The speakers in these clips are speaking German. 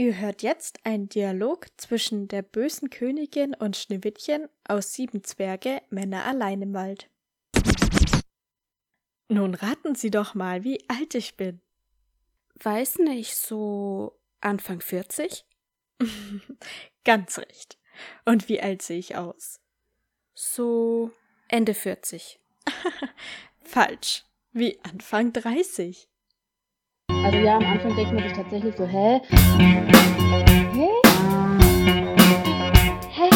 Ihr hört jetzt einen Dialog zwischen der bösen Königin und Schneewittchen aus Sieben Zwerge Männer allein im Wald. Nun raten Sie doch mal, wie alt ich bin. Weiß nicht, so Anfang 40? Ganz recht. Und wie alt sehe ich aus? So Ende 40. Falsch. Wie Anfang 30. Also ja, am Anfang denkt man sich tatsächlich so, hä? Hä? Hä?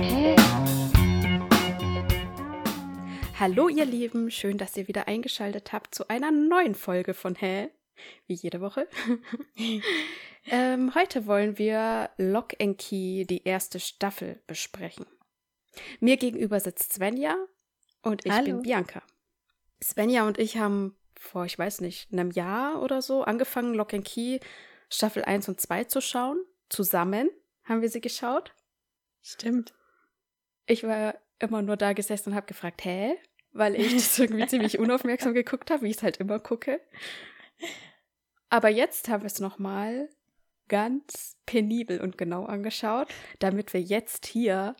Hä? Hallo ihr Lieben, schön, dass ihr wieder eingeschaltet habt zu einer neuen Folge von Hä? Wie jede Woche. ähm, heute wollen wir Lock and Key, die erste Staffel, besprechen. Mir gegenüber sitzt Svenja und ich Hallo. bin Bianca. Svenja und ich haben vor, ich weiß nicht, einem Jahr oder so angefangen, Lock and Key Staffel 1 und 2 zu schauen. Zusammen haben wir sie geschaut. Stimmt. Ich war immer nur da gesessen und habe gefragt, hä? Weil ich das irgendwie ziemlich unaufmerksam geguckt habe, wie ich es halt immer gucke. Aber jetzt haben wir es nochmal ganz penibel und genau angeschaut, damit wir jetzt hier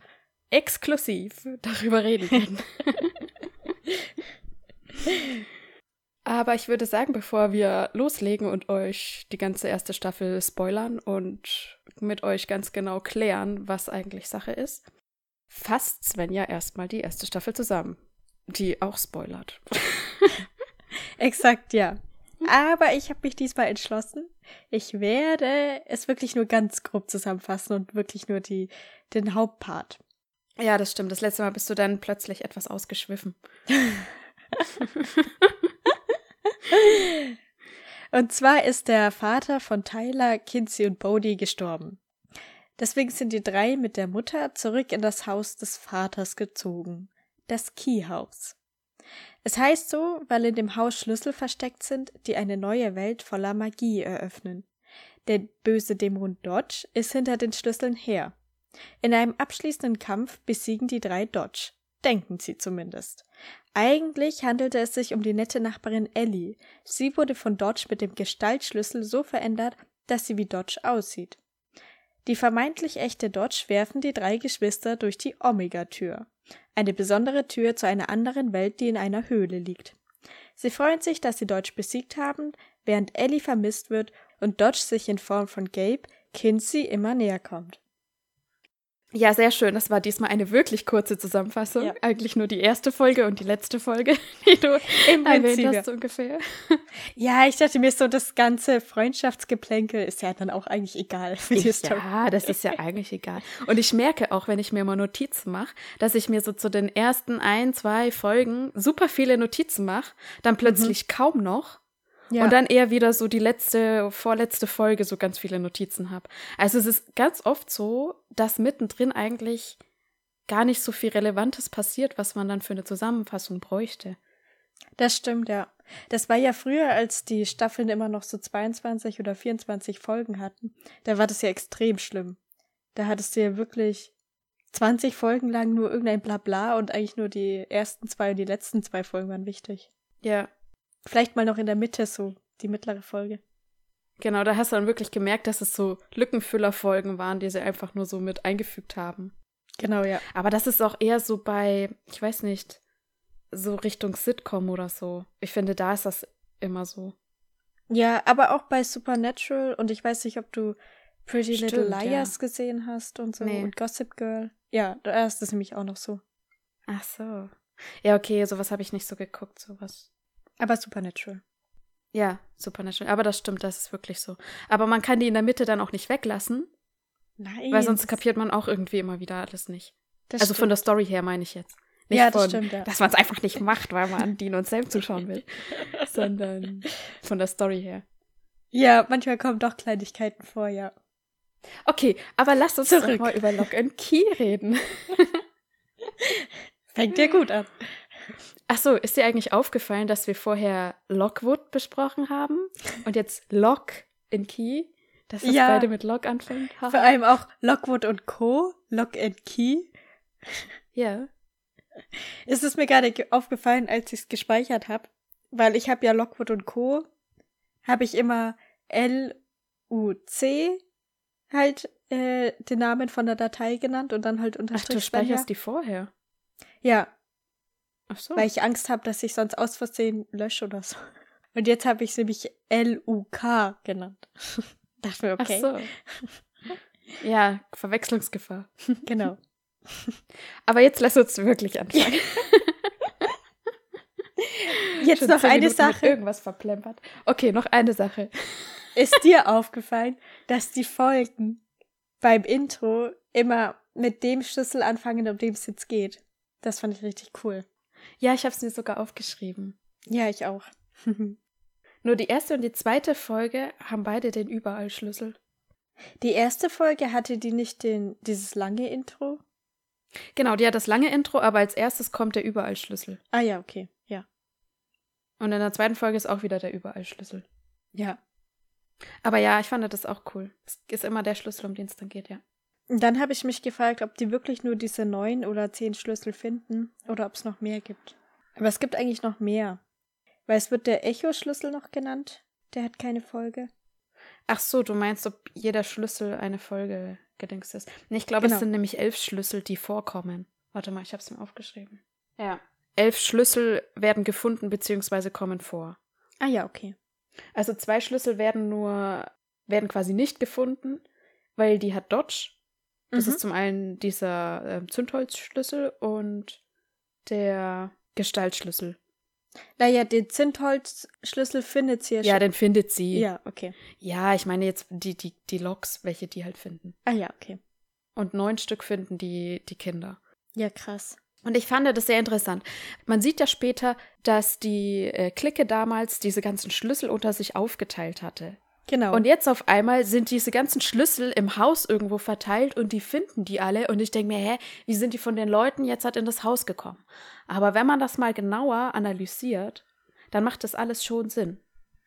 exklusiv darüber reden können. Aber ich würde sagen, bevor wir loslegen und euch die ganze erste Staffel spoilern und mit euch ganz genau klären, was eigentlich Sache ist, fasst Svenja erstmal die erste Staffel zusammen, die auch spoilert. Exakt, ja. Aber ich habe mich diesmal entschlossen. Ich werde es wirklich nur ganz grob zusammenfassen und wirklich nur die, den Hauptpart. Ja, das stimmt. Das letzte Mal bist du dann plötzlich etwas ausgeschwiffen. Und zwar ist der Vater von Tyler, Kinsey und Bodie gestorben. Deswegen sind die drei mit der Mutter zurück in das Haus des Vaters gezogen. Das Key House. Es heißt so, weil in dem Haus Schlüssel versteckt sind, die eine neue Welt voller Magie eröffnen. Der böse Dämon Dodge ist hinter den Schlüsseln her. In einem abschließenden Kampf besiegen die drei Dodge. Denken sie zumindest. Eigentlich handelte es sich um die nette Nachbarin Ellie. Sie wurde von Dodge mit dem Gestaltschlüssel so verändert, dass sie wie Dodge aussieht. Die vermeintlich echte Dodge werfen die drei Geschwister durch die Omega-Tür. Eine besondere Tür zu einer anderen Welt, die in einer Höhle liegt. Sie freuen sich, dass sie Dodge besiegt haben, während Ellie vermisst wird und Dodge sich in Form von Gabe, Kinsey immer näher kommt. Ja, sehr schön. Das war diesmal eine wirklich kurze Zusammenfassung. Ja. Eigentlich nur die erste Folge und die letzte Folge, die du Im erwähnt ja. hast, so ungefähr. Ja, ich dachte mir so, das ganze Freundschaftsgeplänkel ist ja dann auch eigentlich egal für die Story. Ja, das ist ja eigentlich egal. Und ich merke auch, wenn ich mir mal Notizen mache, dass ich mir so zu den ersten ein, zwei Folgen super viele Notizen mache, dann plötzlich kaum noch Ja. und dann eher wieder so die letzte, vorletzte Folge so ganz viele Notizen habe. Also es ist ganz oft so, dass mittendrin eigentlich gar nicht so viel Relevantes passiert, was man dann für eine Zusammenfassung bräuchte. Das stimmt, ja. Das war ja früher, als die Staffeln immer noch so 22 oder 24 Folgen hatten. Da war das ja extrem schlimm. Da hattest du ja wirklich 20 Folgen lang nur irgendein Blabla und eigentlich nur die ersten zwei und die letzten zwei Folgen waren wichtig. Ja, Vielleicht mal noch in der Mitte so, die mittlere Folge. genau, da hast du dann wirklich gemerkt, dass es so Lückenfüllerfolgen waren, die sie einfach nur so mit eingefügt haben. Genau, ja. Aber das ist auch eher so bei, ich weiß nicht, so Richtung Sitcom oder so. Ich finde, da ist das immer so. Ja, aber auch bei Supernatural und ich weiß nicht, ob du Pretty Little Stimmt, Liars gesehen hast und so Nee. und Gossip Girl. Ja, da ist das nämlich auch noch so. Ach so. Ja, okay, sowas habe ich nicht so geguckt, sowas. Aber Supernatural. Ja, Supernatural. Aber das stimmt, das ist wirklich so. Aber man kann die in der Mitte dann auch nicht weglassen, Nein. weil sonst kapiert man auch irgendwie immer wieder alles nicht. das also von stimmt. der Story her meine ich jetzt. Nicht Ja, das von, stimmt, ja. dass man es einfach nicht macht, weil man Dean und Sam zuschauen will, sondern von der Story her. Ja, manchmal kommen doch Kleinigkeiten vor, ja. Okay, aber lasst uns Zurück. doch mal über Lock and Key reden. Fängt ja gut an. Ach so, ist dir eigentlich aufgefallen, dass wir vorher Lockwood besprochen haben und jetzt Lock in Key, dass das Ja. beide mit Lock anfängt? Vor allem auch Lockwood und Co., Lock and Key. ja. Ist es mir gerade ge- aufgefallen, als ich es gespeichert habe, weil ich habe ja Lockwood und Co. habe ich immer L-U-C halt äh, den Namen von der Datei genannt und dann halt Ach, Unterstrich. du speicherst die vorher. Ja, Ach so. weil ich Angst habe, dass ich sonst aus Versehen lösche oder so. Und jetzt habe ich es nämlich L-U-K genannt. Dachte mir, okay, Ach so. Ja, Verwechslungsgefahr. genau. Aber jetzt lass uns wirklich anfangen. Jetzt Schon noch eine Minuten Sache. Irgendwas verplempert. Okay, noch eine Sache. Ist dir aufgefallen, dass die Folgen beim Intro immer mit dem Schlüssel anfangen, um dem es jetzt geht? Das fand ich richtig cool. Ja, ich habe es mir sogar aufgeschrieben. Ja, ich auch. Nur die erste und die zweite Folge haben beide den Überallschlüssel. Die erste Folge hatte die nicht den, dieses lange Intro? Genau, die hat das lange Intro, aber als erstes kommt der Überallschlüssel. Ah ja, okay. Ja. Und in der zweiten Folge ist auch wieder der Überallschlüssel. Ja. Aber ja, ich fand das auch cool. Es ist immer der Schlüssel, um den es dann geht, ja. Dann habe ich mich gefragt, ob die wirklich nur diese neun oder zehn Schlüssel finden oder ob es noch mehr gibt. Aber es gibt eigentlich noch mehr. Weil es wird der Echo-Schlüssel noch genannt. Der hat keine Folge. Ach so, du meinst, ob jeder Schlüssel eine Folge gedingst ist. Nee, ich glaube, Genau. es sind nämlich elf Schlüssel, die vorkommen. Warte mal, ich habe es mir aufgeschrieben. Ja. Elf Schlüssel werden gefunden bzw. kommen vor. Ah ja, okay. Also zwei Schlüssel werden nur, werden quasi nicht gefunden, weil die hat Dodge. Das Mhm. ist zum einen dieser ähm, Zündholzschlüssel und der Gestaltschlüssel. Naja, den Zündholzschlüssel findet sie ja Ja, schon. den findet sie. Ja, okay. Ja, ich meine jetzt die, die, die Loks, welche die halt finden. Ah ja, okay. Und neun Stück finden die, die Kinder. Ja, krass. Und ich fand das sehr interessant. Man sieht ja später, dass die äh, Clique damals diese ganzen Schlüssel unter sich aufgeteilt hatte. Genau. Und jetzt auf einmal sind diese ganzen Schlüssel im Haus irgendwo verteilt und die finden die alle. Und ich denke mir, hä, wie sind die von den Leuten jetzt halt in das Haus gekommen? Aber wenn man das mal genauer analysiert, dann macht das alles schon Sinn.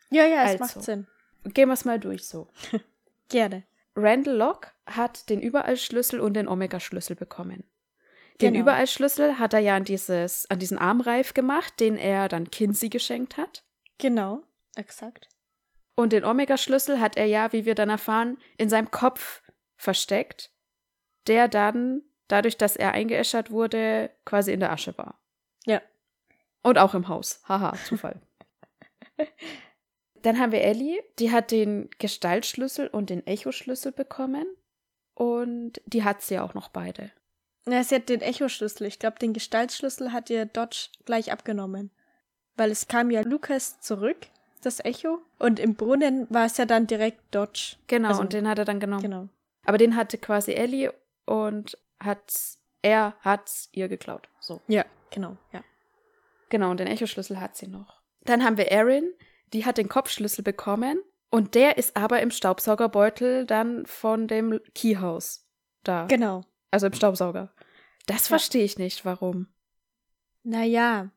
ja, ja, es also. macht Sinn. Gehen wir es mal durch so. Gerne. Randall Locke hat den Überallschlüssel und den Omega-Schlüssel bekommen. Den Genau. Überallschlüssel hat er ja an, dieses, an diesen Armreif gemacht, den er dann Kinsey geschenkt hat. Genau. Exakt. Und den Omega-Schlüssel hat er ja, wie wir dann erfahren, in seinem Kopf versteckt, der dann, dadurch, dass er eingeäschert wurde, quasi in der Asche war. Ja. Und auch im Haus. Haha, Zufall. dann haben wir Ellie, die hat den Gestaltschlüssel und den Echo-Schlüssel bekommen. Und die hat sie auch noch beide. Na, sie hat den Echo-Schlüssel. Ich glaube, den Gestaltschlüssel hat ihr Dodge gleich abgenommen. Weil es kam ja Lukas zurück, das Echo. Und im Brunnen war es ja dann direkt Dodge. Genau, Also- und den hat er dann genommen. Genau. Aber den hatte quasi Ellie und hat er hat's ihr geklaut. So. Ja, genau. Ja. Genau, und den Echoschlüssel hat sie noch. Dann haben wir Erin, die hat den Kopfschlüssel bekommen und der ist aber im Staubsaugerbeutel dann von dem Keyhouse da. Genau. Also im Staubsauger. Das Ja. verstehe ich nicht, warum. Naja,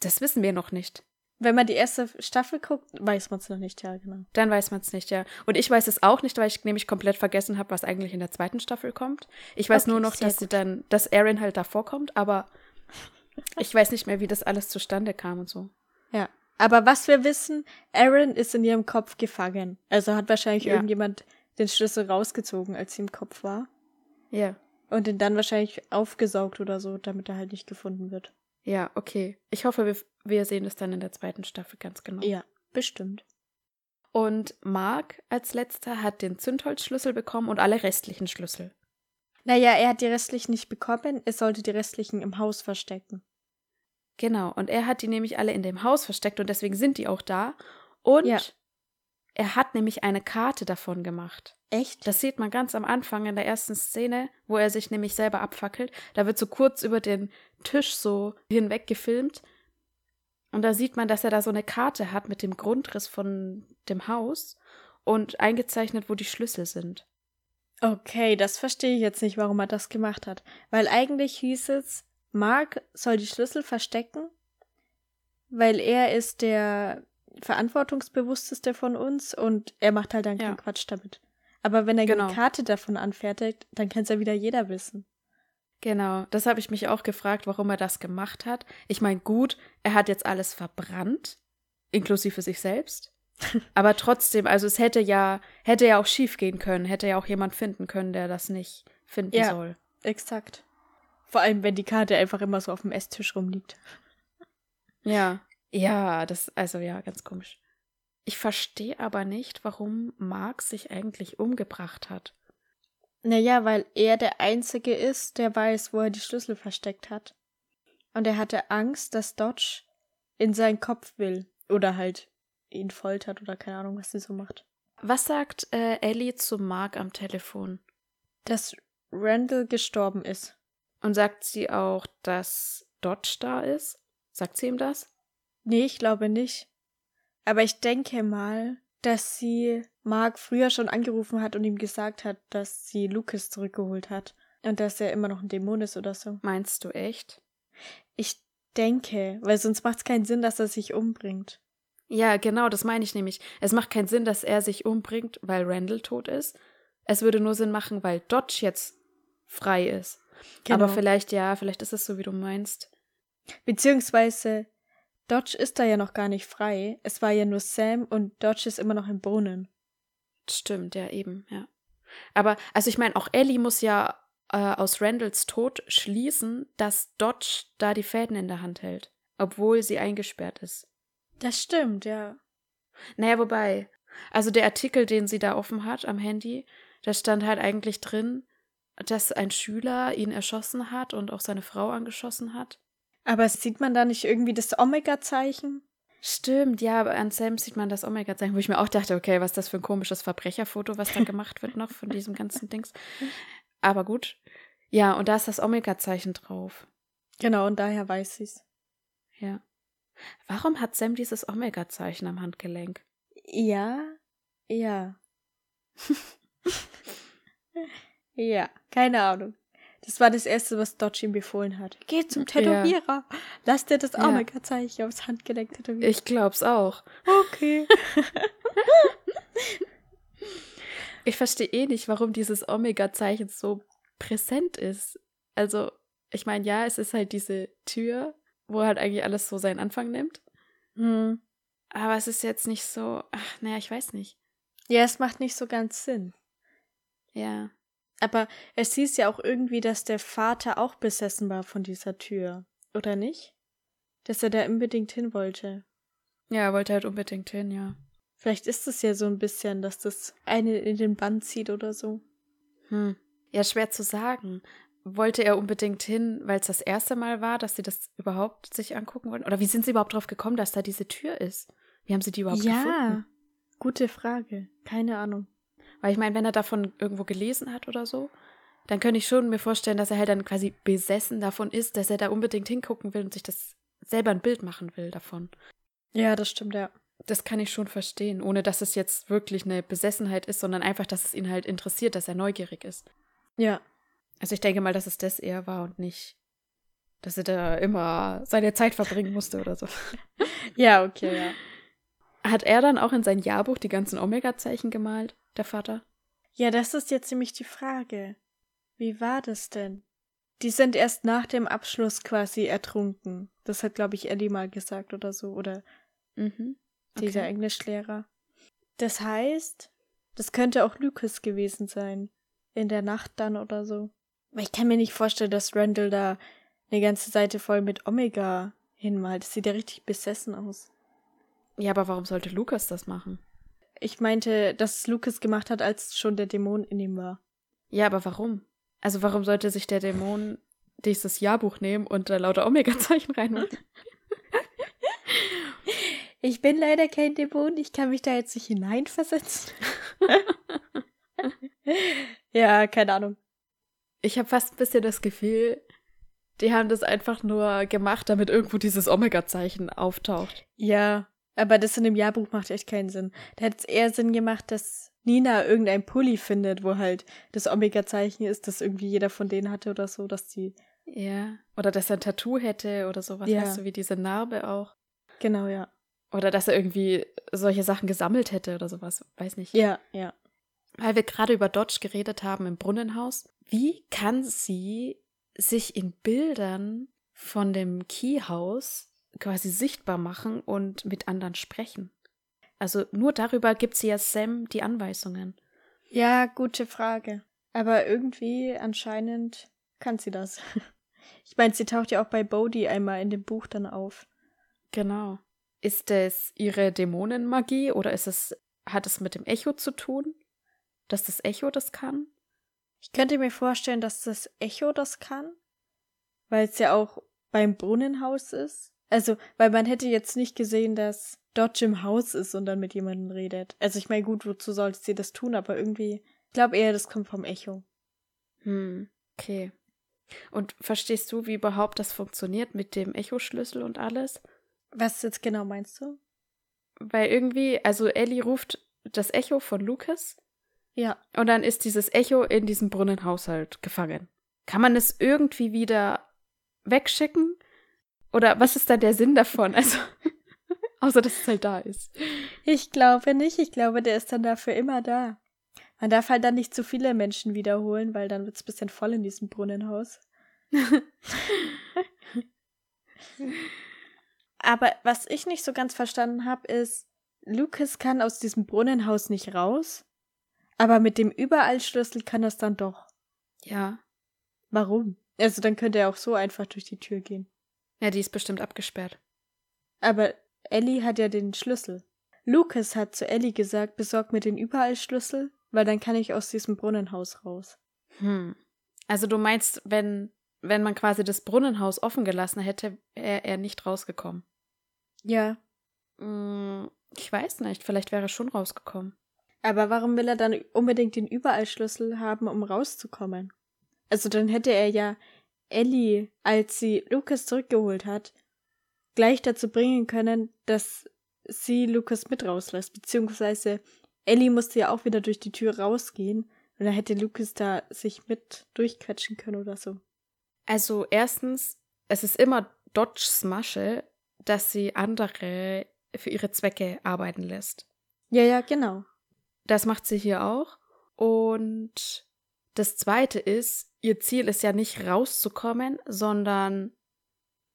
Das wissen wir noch nicht. Wenn man die erste Staffel guckt, weiß man es noch nicht, ja, genau. Dann weiß man es nicht, ja. Und ich weiß es auch nicht, weil ich nämlich komplett vergessen habe, was eigentlich in der zweiten Staffel kommt. Ich weiß Okay, nur noch, dass sie gut. dann, dass Erin halt davor kommt, aber ich weiß nicht mehr, wie das alles zustande kam und so. Ja. Aber was wir wissen, Aaron ist in ihrem Kopf gefangen. Also hat wahrscheinlich Ja. irgendjemand den Schlüssel rausgezogen, als sie im Kopf war. Ja. Und ihn dann wahrscheinlich aufgesaugt oder so, damit er halt nicht gefunden wird. Ja, okay. Ich hoffe, wir, wir sehen es dann in der zweiten Staffel ganz genau. Ja, bestimmt. Und Mark als letzter hat den Zündholzschlüssel bekommen und alle restlichen Schlüssel. Naja, er hat die restlichen nicht bekommen, er sollte die restlichen im Haus verstecken. Genau. Und er hat die nämlich alle in dem Haus versteckt und deswegen sind die auch da. Und Ja. er hat nämlich eine Karte davon gemacht. Echt? Das sieht man ganz am Anfang in der ersten Szene, wo er sich nämlich selber abfackelt. Da wird so kurz über den Tisch so hinweg gefilmt. Und da sieht man, dass er da so eine Karte hat mit dem Grundriss von dem Haus und eingezeichnet, wo die Schlüssel sind. Okay, das verstehe ich jetzt nicht, warum er das gemacht hat. Weil eigentlich hieß es, Mark soll die Schlüssel verstecken, weil er ist der verantwortungsbewussteste von uns und er macht halt dann Ja. keinen Quatsch damit. Aber wenn er Genau. eine Karte davon anfertigt, dann kann es ja wieder jeder wissen. Genau, das habe ich mich auch gefragt, warum er das gemacht hat. Ich meine, gut, er hat jetzt alles verbrannt, inklusive sich selbst. Aber trotzdem, also es hätte ja, hätte ja auch schief gehen können, hätte ja auch jemand finden können, der das nicht finden Ja. soll. Exakt. Vor allem, wenn die Karte einfach immer so auf dem Esstisch rumliegt. Ja. Ja, das, also ja, ganz komisch. Ich verstehe aber nicht, warum Mark sich eigentlich umgebracht hat. Naja, weil er der Einzige ist, der weiß, wo er die Schlüssel versteckt hat. Und er hatte Angst, dass Dodge in seinen Kopf will. Oder halt ihn foltert oder keine Ahnung, was sie so macht. Was sagt äh, Ellie zu Mark am Telefon? Dass Randall gestorben ist. Und sagt sie auch, dass Dodge da ist? Sagt sie ihm das? Nee, ich glaube nicht. Aber ich denke mal, dass sie Mark früher schon angerufen hat und ihm gesagt hat, dass sie Lucas zurückgeholt hat. Und dass er immer noch ein Dämon ist oder so. Meinst du echt? Ich denke, weil sonst macht es keinen Sinn, dass er sich umbringt. Ja, genau, das meine ich nämlich. Es macht keinen Sinn, dass er sich umbringt, weil Randall tot ist. Es würde nur Sinn machen, weil Dodge jetzt frei ist. Genau. Aber vielleicht, ja, vielleicht ist es so, wie du meinst. Beziehungsweise, Dodge ist da ja noch gar nicht frei. Es war ja nur Sam und Dodge ist immer noch im Brunnen. Stimmt, ja, eben, ja. Aber, also ich meine, auch Ellie muss ja äh, aus Randalls Tod schließen, dass Dodge da die Fäden in der Hand hält, obwohl sie eingesperrt ist. Das stimmt, ja. Naja, wobei, also der Artikel, den sie da offen hat am Handy, da stand halt eigentlich drin, dass ein Schüler ihn erschossen hat und auch seine Frau angeschossen hat. Aber sieht man da nicht irgendwie das Omega-Zeichen? Stimmt, ja, aber an Sam sieht man das Omega-Zeichen, wo ich mir auch dachte, okay, was ist das für ein komisches Verbrecherfoto, was da gemacht wird noch von diesem ganzen Dings. Aber gut. Ja, und da ist das Omega-Zeichen drauf. Genau, und daher weiß sie's. Ja. Warum hat Sam dieses Omega-Zeichen am Handgelenk? Ja, ja. ja, keine Ahnung. Das war das Erste, was Dodge ihm befohlen hat. Geh zum Tätowierer. Lass dir das Ja. Omega-Zeichen aufs Handgelenk tätowieren. Ich glaub's auch. okay. Ich verstehe eh nicht, warum dieses Omega-Zeichen so präsent ist. Also, ich meine, ja, es ist halt diese Tür, wo halt eigentlich alles so seinen Anfang nimmt. Hm. Aber es ist jetzt nicht so, ach, naja, ich weiß nicht. Ja, es macht nicht so ganz Sinn. Ja. Aber es hieß ja auch irgendwie, dass der Vater auch besessen war von dieser Tür. Oder nicht? Dass er da unbedingt hin wollte. Ja, er wollte halt unbedingt hin, ja. Vielleicht ist es ja so ein bisschen, dass das einen in den Bann zieht oder so. Hm. Ja, schwer zu sagen. Wollte er unbedingt hin, weil es das erste Mal war, dass sie das überhaupt sich angucken wollten? Oder wie sind sie überhaupt drauf gekommen, dass da diese Tür ist? Wie haben sie die überhaupt gefunden? gute Frage. Keine Ahnung. Weil ich meine, wenn er davon irgendwo gelesen hat oder so, dann könnte ich schon mir vorstellen, dass er halt dann quasi besessen davon ist, dass er da unbedingt hingucken will und sich das selber ein Bild machen will davon. Ja, das stimmt, ja. Das kann ich schon verstehen, ohne dass es jetzt wirklich eine Besessenheit ist, sondern einfach, dass es ihn halt interessiert, dass er neugierig ist. Ja. Also ich denke mal, dass es das eher war und nicht, dass er da immer seine Zeit verbringen musste oder so. Ja, okay, ja. Hat er dann auch in sein Jahrbuch die ganzen Omega-Zeichen gemalt, der Vater? Ja, das ist jetzt nämlich die Frage. Wie war das denn? Die sind erst nach dem Abschluss quasi ertrunken. Das hat, glaube ich, Ellie mal gesagt oder so. Oder Mhm. dieser Englischlehrer. Das heißt, das könnte auch Lucas gewesen sein. In der Nacht dann oder so. Aber ich kann mir nicht vorstellen, dass Randall da eine ganze Seite voll mit Omega hinmalt. Das sieht ja richtig besessen aus. Ja, aber warum sollte Lukas das machen? Ich meinte, dass es Lucas gemacht hat, als schon der Dämon in ihm war. Ja, aber warum? Also warum sollte sich der Dämon dieses Jahrbuch nehmen und da lauter Omega-Zeichen reinmachen? Ich bin leider kein Dämon, ich kann mich da jetzt nicht hineinversetzen. ja, keine Ahnung. Ich habe fast ein bisschen das Gefühl, die haben das einfach nur gemacht, damit irgendwo dieses Omega-Zeichen auftaucht. Ja, aber das in dem Jahrbuch macht echt keinen Sinn. Da hätte es eher Sinn gemacht, dass Nina irgendein Pulli findet, wo halt das Omega-Zeichen ist, das irgendwie jeder von denen hatte oder so, dass die. Ja. Oder dass er ein Tattoo hätte oder sowas, Ja. weißt du, wie diese Narbe auch. Genau, ja. Oder dass er irgendwie solche Sachen gesammelt hätte oder sowas, weiß nicht. Ja, ja. Weil wir gerade über Dodge geredet haben im Brunnenhaus. Wie kann sie sich in Bildern von dem Keyhaus quasi sichtbar machen und mit anderen sprechen? Also nur darüber gibt sie ja Sam die Anweisungen. Ja, gute Frage. Aber irgendwie anscheinend kann sie das. Ich meine, sie taucht ja auch bei Bodhi einmal in dem Buch dann auf. Genau. Ist es ihre Dämonenmagie oder ist es, hat es mit dem Echo zu tun? Dass das Echo das kann? Ich könnte mir vorstellen, dass das Echo das kann, weil es ja auch beim Brunnenhaus ist. Also, weil man hätte jetzt nicht gesehen, dass Dodge im Haus ist und dann mit jemandem redet. Also ich meine, gut, wozu sollte sie das tun, aber irgendwie, ich glaube eher, das kommt vom Echo. Hm, okay. Und verstehst du, wie überhaupt das funktioniert mit dem Echo-Schlüssel und alles? Was jetzt genau meinst du? Weil irgendwie, also Ellie ruft das Echo von Lucas. Ja. Und dann ist dieses Echo in diesem Brunnenhaushalt gefangen. Kann man es irgendwie wieder wegschicken? Oder was ist da der Sinn davon? Also, außer dass es halt da ist. Ich glaube nicht. Ich glaube, der ist dann dafür immer da. Man darf halt dann nicht zu viele Menschen wiederholen, weil dann wird es ein bisschen voll in diesem Brunnenhaus. Aber was ich nicht so ganz verstanden habe, ist, Lucas kann aus diesem Brunnenhaus nicht raus, aber mit dem Überallschlüssel kann das dann doch. Ja. Warum? Also dann könnte er auch so einfach durch die Tür gehen. Ja, die ist bestimmt abgesperrt. Aber Ellie hat ja den Schlüssel. Lucas hat zu Ellie gesagt, besorg mir den Überallschlüssel, weil dann kann ich aus diesem Brunnenhaus raus. Hm. Also du meinst, wenn, wenn man quasi das Brunnenhaus offen gelassen hätte, wäre er nicht rausgekommen. Ja. Hm, ich weiß nicht, vielleicht wäre er schon rausgekommen. Aber warum will er dann unbedingt den Überallschlüssel haben, um rauszukommen? Also dann hätte er ja Ellie, als sie Lucas zurückgeholt hat, gleich dazu bringen können, dass sie Lucas mit rauslässt, beziehungsweise Ellie musste ja auch wieder durch die Tür rausgehen und dann hätte Lucas da sich mit durchquetschen können oder so. Also erstens, es ist immer Dodges Masche, dass sie andere für ihre Zwecke arbeiten lässt. Ja, ja, genau. Das macht sie hier auch. Und das Zweite ist, ihr Ziel ist ja nicht rauszukommen, sondern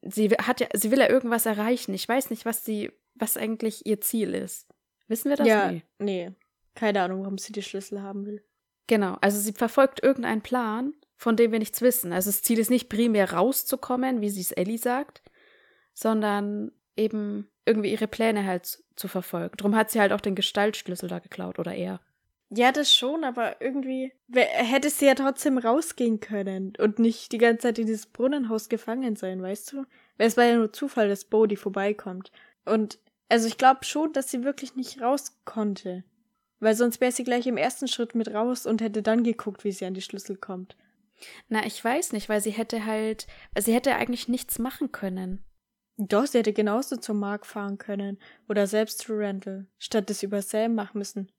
sie hat ja, sie will ja irgendwas erreichen. Ich weiß nicht, was sie, was eigentlich ihr Ziel ist. Wissen wir das? Ja, nee. nee. Keine Ahnung, warum sie die Schlüssel haben will. Genau, also sie verfolgt irgendeinen Plan, von dem wir nichts wissen. Also das Ziel ist nicht primär rauszukommen, wie sie es Ellie sagt, sondern eben irgendwie ihre Pläne halt zu verfolgen. Drum hat sie halt auch den Gestaltschlüssel da geklaut oder er. Ja, das schon, aber irgendwie hätte sie ja trotzdem rausgehen können und nicht die ganze Zeit in dieses Brunnenhaus gefangen sein, weißt du? Weil es war ja nur Zufall, dass Bodhi vorbeikommt. Und also ich glaube schon, dass sie wirklich nicht raus konnte. Weil sonst wäre sie gleich im ersten Schritt mit raus und hätte dann geguckt, wie sie an die Schlüssel kommt. Na, ich weiß nicht, weil sie hätte halt, sie hätte eigentlich nichts machen können. Doch, sie hätte genauso zum Mark fahren können oder selbst zu Randall, statt es über Sam machen müssen.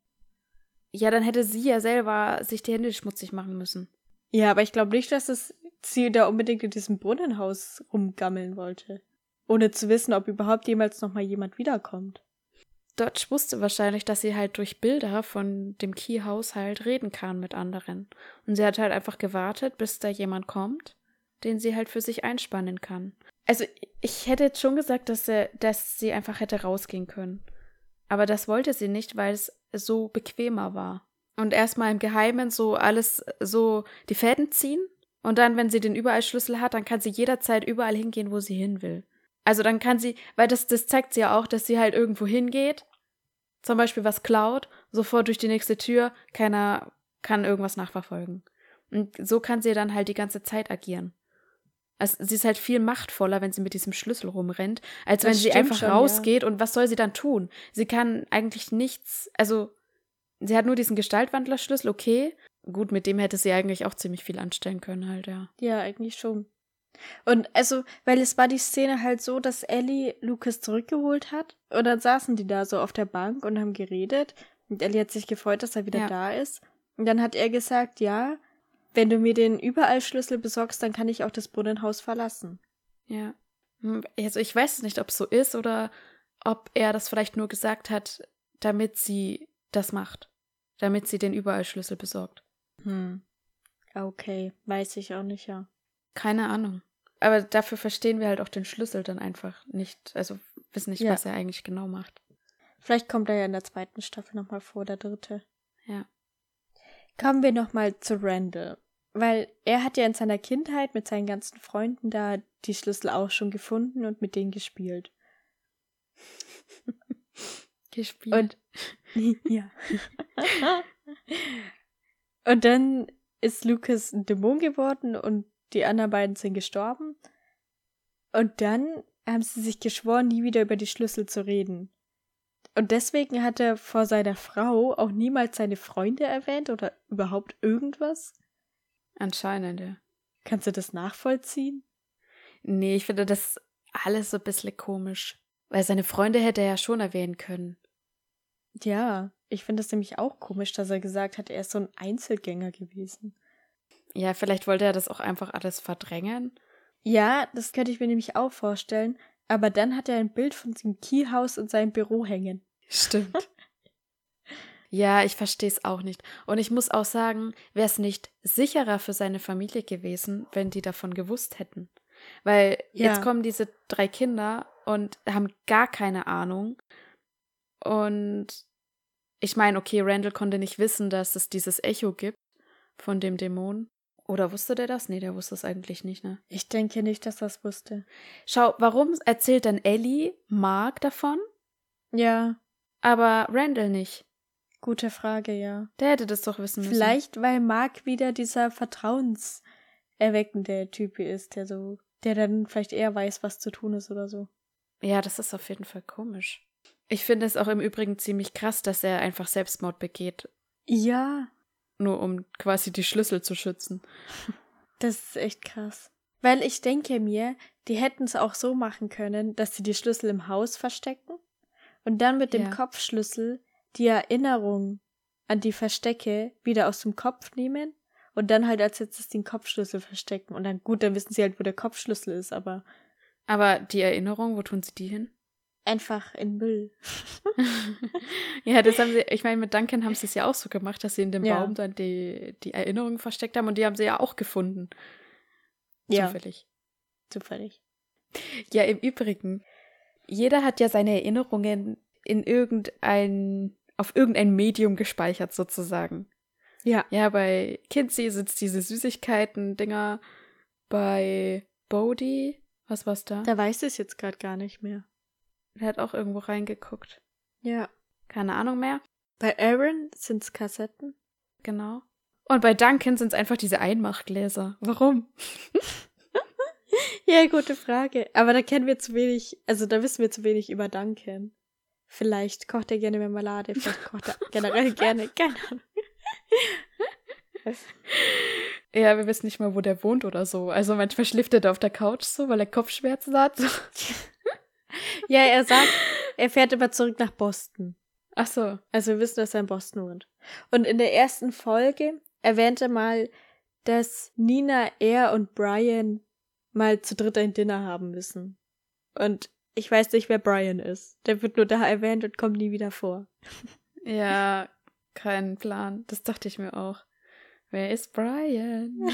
Ja, dann hätte sie ja selber sich die Hände schmutzig machen müssen. Ja, aber ich glaube nicht, dass es sie da unbedingt in diesem Brunnenhaus rumgammeln wollte. Ohne zu wissen, ob überhaupt jemals nochmal jemand wiederkommt. Dodge wusste wahrscheinlich, dass sie halt durch Bilder von dem Key-Haushalt reden kann mit anderen. Und sie hat halt einfach gewartet, bis da jemand kommt, den sie halt für sich einspannen kann. Also ich hätte jetzt schon gesagt, dass sie, dass sie einfach hätte rausgehen können. Aber das wollte sie nicht, weil es so bequemer war. Und erstmal im Geheimen so alles so die Fäden ziehen. Und dann, wenn sie den Überallschlüssel hat, dann kann sie jederzeit überall hingehen, wo sie hin will. Also dann kann sie, weil das, das zeigt sie ja auch, dass sie halt irgendwo hingeht, zum Beispiel was klaut, sofort durch die nächste Tür, keiner kann irgendwas nachverfolgen. Und so kann sie dann halt die ganze Zeit agieren. Also sie ist halt viel machtvoller, wenn sie mit diesem Schlüssel rumrennt, als das wenn sie einfach schon, rausgeht ja. und was soll sie dann tun? Sie kann eigentlich nichts, also sie hat nur diesen Gestaltwandlerschlüssel, okay. Gut, mit dem hätte sie eigentlich auch ziemlich viel anstellen können, halt, ja. Ja, eigentlich schon. Und also, weil es war die Szene halt so, dass Ellie Lucas zurückgeholt hat und dann saßen die da so auf der Bank und haben geredet und Ellie hat sich gefreut, dass er wieder ja. da ist. Und dann hat er gesagt, ja, wenn du mir den Überallschlüssel besorgst, dann kann ich auch das Brunnenhaus verlassen. Ja. Hm, also ich weiß nicht, ob es so ist oder ob er das vielleicht nur gesagt hat, damit sie das macht. Damit sie den Überallschlüssel besorgt. Hm. Okay, weiß ich auch nicht, ja. Keine Ahnung. Aber dafür verstehen wir halt auch den Schlüssel dann einfach nicht. Also wissen nicht, ja. was er eigentlich genau macht. Vielleicht kommt er ja in der zweiten Staffel nochmal vor, der dritte. Ja. Kommen wir nochmal zu Randall. Weil er hat ja in seiner Kindheit mit seinen ganzen Freunden da die Schlüssel auch schon gefunden und mit denen gespielt. Gespielt. Und ja. und dann ist Lucas ein Dämon geworden und die anderen beiden sind gestorben. Und dann haben sie sich geschworen, nie wieder über die Schlüssel zu reden. Und deswegen hat er vor seiner Frau auch niemals seine Freunde erwähnt oder überhaupt irgendwas. Anscheinend, ja. Kannst du das nachvollziehen? Nee, ich finde das alles so ein bisschen komisch. Weil seine Freunde hätte er ja schon erwähnen können. Ja, ich finde es nämlich auch komisch, dass er gesagt hat, er ist so ein Einzelgänger gewesen. Ja, vielleicht wollte er das auch einfach alles verdrängen. Ja, das könnte ich mir nämlich auch vorstellen. Aber dann hat er ein Bild von dem Keyhaus in seinem Büro hängen. Stimmt. Ja, ich verstehe es auch nicht. Und ich muss auch sagen, wäre es nicht sicherer für seine Familie gewesen, wenn die davon gewusst hätten. Weil Ja. jetzt kommen diese drei Kinder und haben gar keine Ahnung. Und ich meine, okay, Randall konnte nicht wissen, dass es dieses Echo gibt von dem Dämon. Oder wusste der das? Nee, der wusste es eigentlich nicht, ne? Ich denke nicht, dass er es wusste. Schau, warum erzählt dann Ellie Mark davon, Ja, aber Randall nicht? Gute Frage, ja. Der hätte das doch wissen müssen. Vielleicht, weil Mark wieder dieser vertrauenserweckende Typ ist, der so, der dann vielleicht eher weiß, was zu tun ist oder so. Ja, das ist auf jeden Fall komisch. Ich finde es auch im Übrigen ziemlich krass, dass er einfach Selbstmord begeht, Ja, nur um quasi die Schlüssel zu schützen. das ist echt krass. Weil ich denke mir, die hätten es auch so machen können, dass sie die Schlüssel im Haus verstecken und dann mit dem Ja. Kopfschlüssel die Erinnerung an die Verstecke wieder aus dem Kopf nehmen und dann halt als letztes den Kopfschlüssel verstecken. Und dann, gut, dann wissen sie halt, wo der Kopfschlüssel ist, aber Aber die Erinnerung, wo tun sie die hin? einfach in Müll. ja, das haben sie, ich meine, mit Duncan haben sie es ja auch so gemacht, dass sie in dem Ja. Baum dann die, die Erinnerungen versteckt haben und die haben sie ja auch gefunden. Ja. Zufällig. Zufällig. Ja, im Übrigen, jeder hat ja seine Erinnerungen in irgendein, auf irgendein Medium gespeichert, sozusagen. Ja. Ja, bei Kinsey sitzt diese Süßigkeiten-Dinger. Bei Bodhi, was war's da? Da weiß ich es jetzt gerade gar nicht mehr. Der hat auch irgendwo reingeguckt. Ja. Keine Ahnung mehr. Bei Aaron sind es Kassetten. Genau. Und bei Duncan sind es einfach diese Einmachgläser. Warum? Ja, gute Frage. Aber da kennen wir zu wenig, also da wissen wir zu wenig über Duncan. Vielleicht kocht er gerne Marmelade, vielleicht kocht er generell gerne, keine Ahnung. Ja, wir wissen nicht mal, wo der wohnt oder so. Also manchmal schläft er da auf der Couch so, weil er Kopfschmerzen hat. Ja, er sagt, er fährt immer zurück nach Boston. Ach so. Also wir wissen, dass er in Boston wohnt. Und in der ersten Folge erwähnt er mal, dass Nina, er und Brian mal zu dritt ein Dinner haben müssen. Und ich weiß nicht, wer Brian ist. Der wird nur da erwähnt und kommt nie wieder vor. Ja, kein Plan. Das dachte ich mir auch. Wer ist Brian?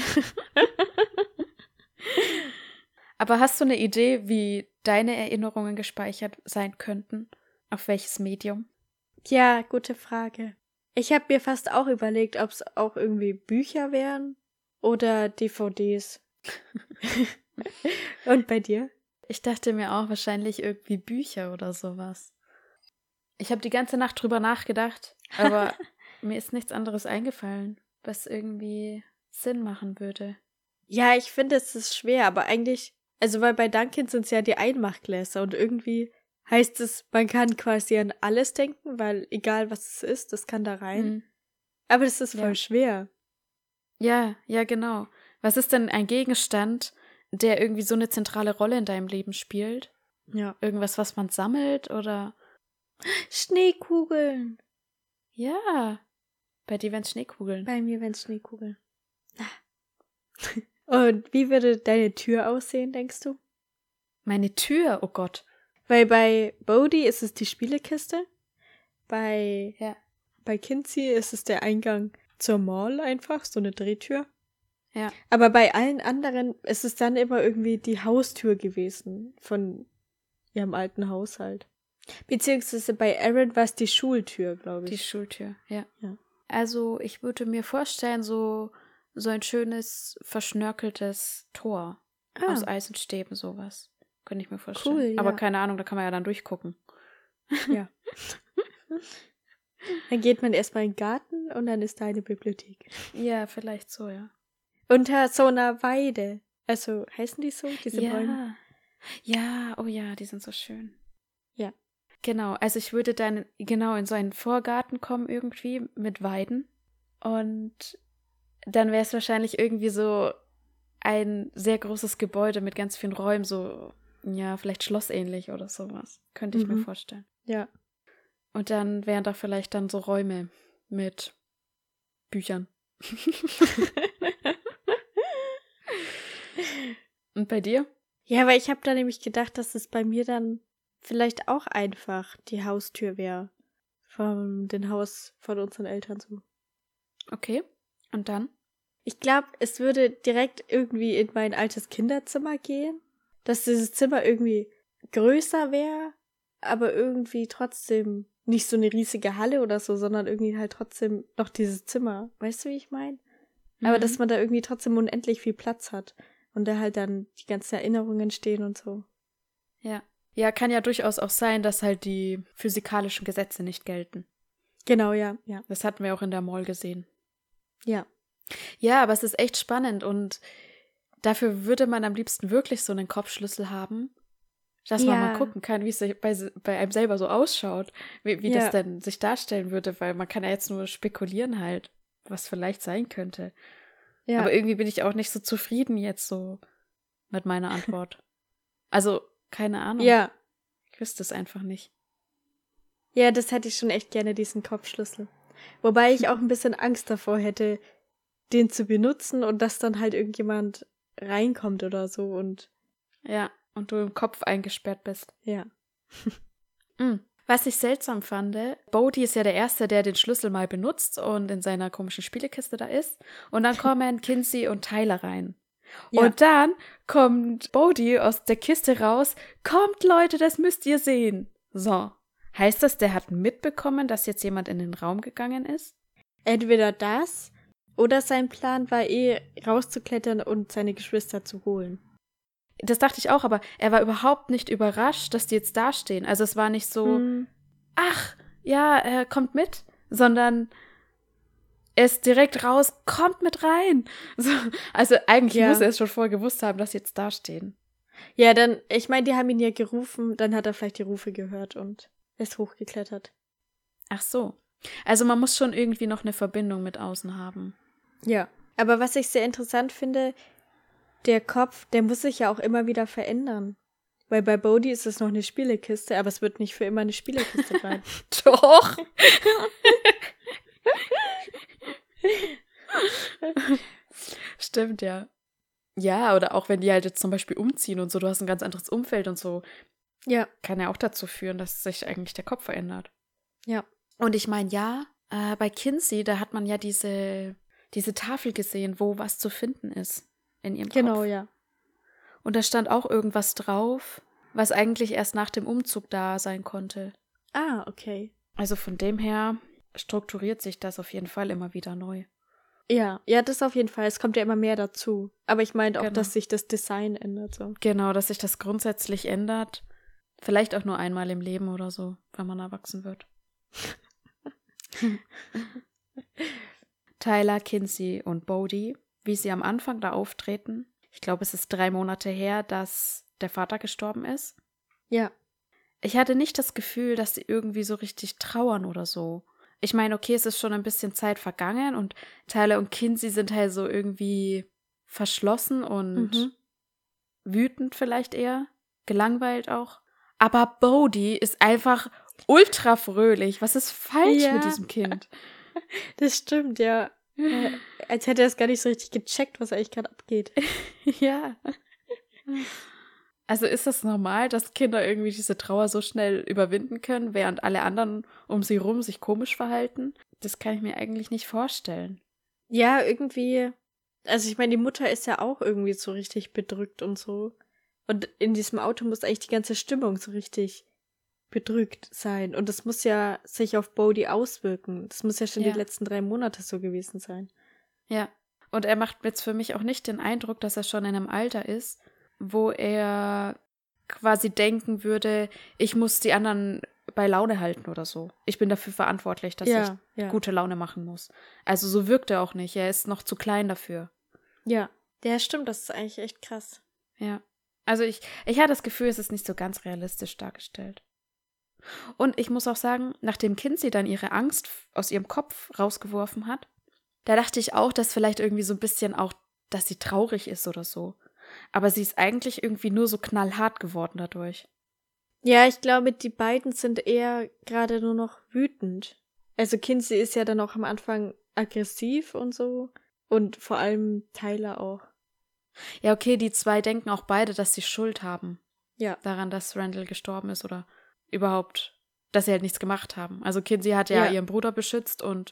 Aber hast du eine Idee, wie deine Erinnerungen gespeichert sein könnten? Auf welches Medium? Ja, gute Frage. Ich habe mir fast auch überlegt, ob es auch irgendwie Bücher wären oder DVDs. Und bei dir? Ich dachte mir auch wahrscheinlich irgendwie Bücher oder sowas. Ich habe die ganze Nacht drüber nachgedacht, aber mir ist nichts anderes eingefallen, was irgendwie Sinn machen würde. Ja, ich finde, es ist schwer, aber eigentlich, also weil bei Duncan sind es ja die Einmachgläser und irgendwie heißt es, man kann quasi an alles denken, weil egal was es ist, das kann da rein. Mhm. Aber das ist voll Ja. schwer. Ja, ja, genau. Was ist denn ein Gegenstand, der irgendwie so eine zentrale Rolle in deinem Leben spielt? Ja. Irgendwas, was man sammelt oder? Schneekugeln. Ja. Bei dir wären Schneekugeln. Bei mir wären Schneekugeln. Und wie würde deine Tür aussehen, denkst du? Meine Tür, oh Gott. Weil bei Bodhi ist es die Spielekiste. Bei, Ja. bei Kinsey ist es der Eingang zur Mall einfach, so eine Drehtür. Ja. Aber bei allen anderen ist es dann immer irgendwie die Haustür gewesen von ihrem alten Haushalt. Beziehungsweise bei Aaron war es die Schultür, glaube Die ich. Schultür, ja. Ja. Also ich würde mir vorstellen, so, so ein schönes, verschnörkeltes Tor Ah, aus Eisenstäben, sowas. Könnte ich mir vorstellen. Cool, Aber ja. keine Ahnung, da kann man ja dann durchgucken. ja. dann geht man erstmal in den Garten und dann ist da eine Bibliothek. Ja, vielleicht so, ja. Unter so einer Weide. Also heißen die so, diese Bäume? ja. Ja, oh ja, die sind so schön. Ja. Genau, also ich würde dann genau in so einen Vorgarten kommen irgendwie mit Weiden und dann wäre es wahrscheinlich irgendwie so ein sehr großes Gebäude mit ganz vielen Räumen, so ja, vielleicht schlossähnlich oder sowas. Könnte ich mir Mhm. vorstellen. Ja. Und dann wären da vielleicht dann so Räume mit Büchern. Und bei dir? Ja, aber ich habe da nämlich gedacht, dass es bei mir dann vielleicht auch einfach die Haustür wäre. Von dem Haus von unseren Eltern so. Okay. Und dann? Ich glaube, es würde direkt irgendwie in mein altes Kinderzimmer gehen. Dass dieses Zimmer irgendwie größer wäre, aber irgendwie trotzdem nicht so eine riesige Halle oder so, sondern irgendwie halt trotzdem noch dieses Zimmer. Weißt du, wie ich meine? Aber Mhm. dass man da irgendwie trotzdem unendlich viel Platz hat. Und da halt dann die ganzen Erinnerungen stehen und so. Ja. Ja, kann ja durchaus auch sein, dass halt die physikalischen Gesetze nicht gelten. Genau, ja, ja. Das hatten wir auch in der Mall gesehen. Ja. Ja, aber es ist echt spannend und dafür würde man am liebsten wirklich so einen Kopfschlüssel haben, dass man mal Ja. gucken kann, wie es sich bei, bei einem selber so ausschaut, wie, wie Ja. das denn sich darstellen würde, weil man kann ja jetzt nur spekulieren halt, was vielleicht sein könnte. Ja. Aber irgendwie bin ich auch nicht so zufrieden jetzt so mit meiner Antwort. also, keine Ahnung. ja. Ich wüsste es einfach nicht. Ja, das hätte ich schon echt gerne, diesen Kopfschlüssel. Wobei ich auch ein bisschen Angst davor hätte, den zu benutzen und dass dann halt irgendjemand reinkommt oder so und Ja, und du im Kopf eingesperrt bist. ja. Mm. Was ich seltsam fand, Bodhi ist ja der Erste, der den Schlüssel mal benutzt und in seiner komischen Spielekiste da ist. Und dann kommen Kinsey und Tyler rein. Ja. Und dann kommt Bodhi aus der Kiste raus. Kommt, Leute, das müsst ihr sehen. So. Heißt das, der hat mitbekommen, dass jetzt jemand in den Raum gegangen ist? Entweder das oder sein Plan war eh rauszuklettern und seine Geschwister zu holen. Das dachte ich auch, aber er war überhaupt nicht überrascht, dass die jetzt dastehen. Also es war nicht so, Hm, ach, ja, er kommt mit, sondern er ist direkt raus, kommt mit rein. So, also eigentlich Ja. muss er es schon vorher gewusst haben, dass sie jetzt dastehen. Ja, dann, ich meine, die haben ihn ja gerufen, dann hat er vielleicht die Rufe gehört und ist hochgeklettert. Ach so. Also man muss schon irgendwie noch eine Verbindung mit außen haben. Ja. Aber was ich sehr interessant finde, der Kopf, der muss sich ja auch immer wieder verändern. Weil bei Bodhi ist es noch eine Spielekiste, aber es wird nicht für immer eine Spielekiste bleiben. Doch. Stimmt, ja. Ja, oder auch wenn die halt jetzt zum Beispiel umziehen und so, du hast ein ganz anderes Umfeld und so, ja. kann ja auch dazu führen, dass sich eigentlich der Kopf verändert. Ja. Und ich meine, ja, äh, bei Kinsey, da hat man ja diese, diese Tafel gesehen, wo was zu finden ist in ihrem Genau, Kopf. ja. Und da stand auch irgendwas drauf, was eigentlich erst nach dem Umzug da sein konnte. Ah, okay. Also von dem her strukturiert sich das auf jeden Fall immer wieder neu. Ja, ja, das auf jeden Fall. Es kommt ja immer mehr dazu. Aber ich meine auch, Genau. dass sich das Design ändert. So. Genau, dass sich das grundsätzlich ändert. Vielleicht auch nur einmal im Leben oder so, wenn man erwachsen wird. Tyler, Kinsey und Bodhi, wie sie am Anfang da auftreten. Ich glaube, es ist drei Monate her, dass der Vater gestorben ist. Ja. Ich hatte nicht das Gefühl, dass sie irgendwie so richtig trauern oder so. Ich meine, okay, es ist schon ein bisschen Zeit vergangen und Tyler und Kinsey sind halt so irgendwie verschlossen und Mhm. wütend vielleicht eher, gelangweilt auch. Aber Bodhi ist einfach ultra fröhlich. Was ist falsch Ja. mit diesem Kind? Das stimmt, ja. Äh, als hätte er es gar nicht so richtig gecheckt, was eigentlich gerade abgeht. ja. Also ist das normal, dass Kinder irgendwie diese Trauer so schnell überwinden können, während alle anderen um sie rum sich komisch verhalten? Das kann ich mir eigentlich nicht vorstellen. Ja, irgendwie. Also ich meine, die Mutter ist ja auch irgendwie so richtig bedrückt und so. Und in diesem Auto muss eigentlich die ganze Stimmung so richtig bedrückt sein. Und das muss ja sich auf Bodhi auswirken. Das muss ja schon Ja. die letzten drei Monate so gewesen sein. Ja. Und er macht jetzt für mich auch nicht den Eindruck, dass er schon in einem Alter ist, wo er quasi denken würde, ich muss die anderen bei Laune halten oder so. Ich bin dafür verantwortlich, dass ja, ich ja. gute Laune machen muss. Also so wirkt er auch nicht. Er ist noch zu klein dafür. Ja. Ja, stimmt, das ist eigentlich echt krass. Ja. Also ich, ich hatte das Gefühl, es ist nicht so ganz realistisch dargestellt. Und ich muss auch sagen, nachdem Kinsey dann ihre Angst aus ihrem Kopf rausgeworfen hat, da dachte ich auch, dass vielleicht irgendwie so ein bisschen auch, dass sie traurig ist oder so. Aber sie ist eigentlich irgendwie nur so knallhart geworden dadurch. Ja, ich glaube, die beiden sind eher gerade nur noch wütend. Also Kinsey ist ja dann auch am Anfang aggressiv und so. Und vor allem Tyler auch. Ja, okay, die zwei denken auch beide, dass sie Schuld haben Ja. daran, dass Randall gestorben ist oder überhaupt, dass sie halt nichts gemacht haben. Also Kinsey hat ja, Ja. ihren Bruder beschützt und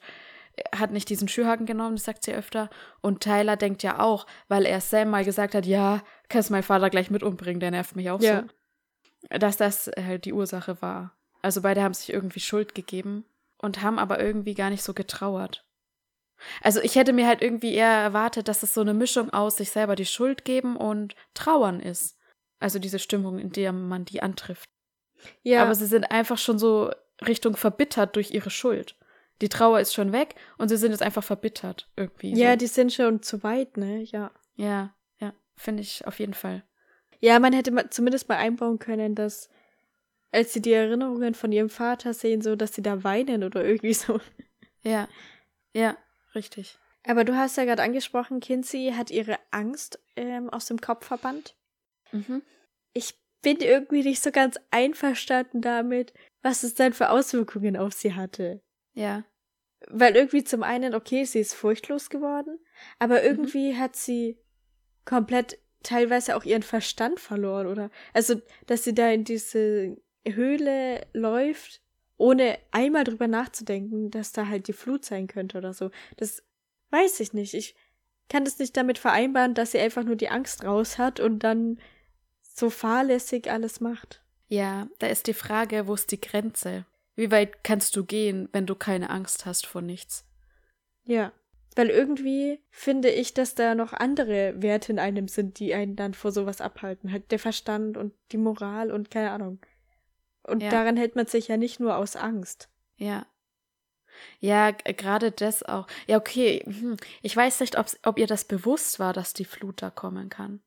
hat nicht diesen Schürhaken genommen, das sagt sie öfter. Und Tyler denkt ja auch, weil er Sam mal gesagt hat, ja, kannst meinen Vater gleich mit umbringen, der nervt mich auch Ja. so. Dass das halt die Ursache war. Also beide haben sich irgendwie Schuld gegeben und haben aber irgendwie gar nicht so getrauert. Also ich hätte mir halt irgendwie eher erwartet, dass es so eine Mischung aus sich selber die Schuld geben und trauern ist. Also diese Stimmung, in der man die antrifft. Ja. Aber sie sind einfach schon so Richtung verbittert durch ihre Schuld. Die Trauer ist schon weg und sie sind jetzt einfach verbittert irgendwie. ja, so. die sind schon zu weit, ne? Ja. ja, ja, finde ich auf jeden Fall. Ja, man hätte mal, zumindest mal einbauen können, dass als sie die Erinnerungen von ihrem Vater sehen, so, dass sie da weinen oder irgendwie so. Ja, ja, richtig. Aber du hast ja gerade angesprochen, Kinsey hat ihre Angst ähm, aus dem Kopf verbannt. Mhm. Ich bin irgendwie nicht so ganz einverstanden damit, was es dann für Auswirkungen auf sie hatte. Ja, Weil irgendwie zum einen, okay, sie ist furchtlos geworden, aber irgendwie hat sie komplett teilweise auch ihren Verstand verloren, oder? Also, dass sie da in diese Höhle läuft, ohne einmal drüber nachzudenken, dass da halt die Flut sein könnte oder so. Das weiß ich nicht. Ich kann das nicht damit vereinbaren, dass sie einfach nur die Angst raus hat und dann so fahrlässig alles macht. ja, da ist die Frage, wo ist die Grenze? Wie weit kannst du gehen, wenn du keine Angst hast vor nichts? Ja. Weil irgendwie finde ich, dass da noch andere Werte in einem sind, die einen dann vor sowas abhalten. Halt der Verstand und die Moral und keine Ahnung. Und Ja. daran hält man sich ja nicht nur aus Angst. Ja. Ja, gerade das auch. Ja, okay. hm, Ich weiß nicht, ob ihr das bewusst war, dass die Flut da kommen kann.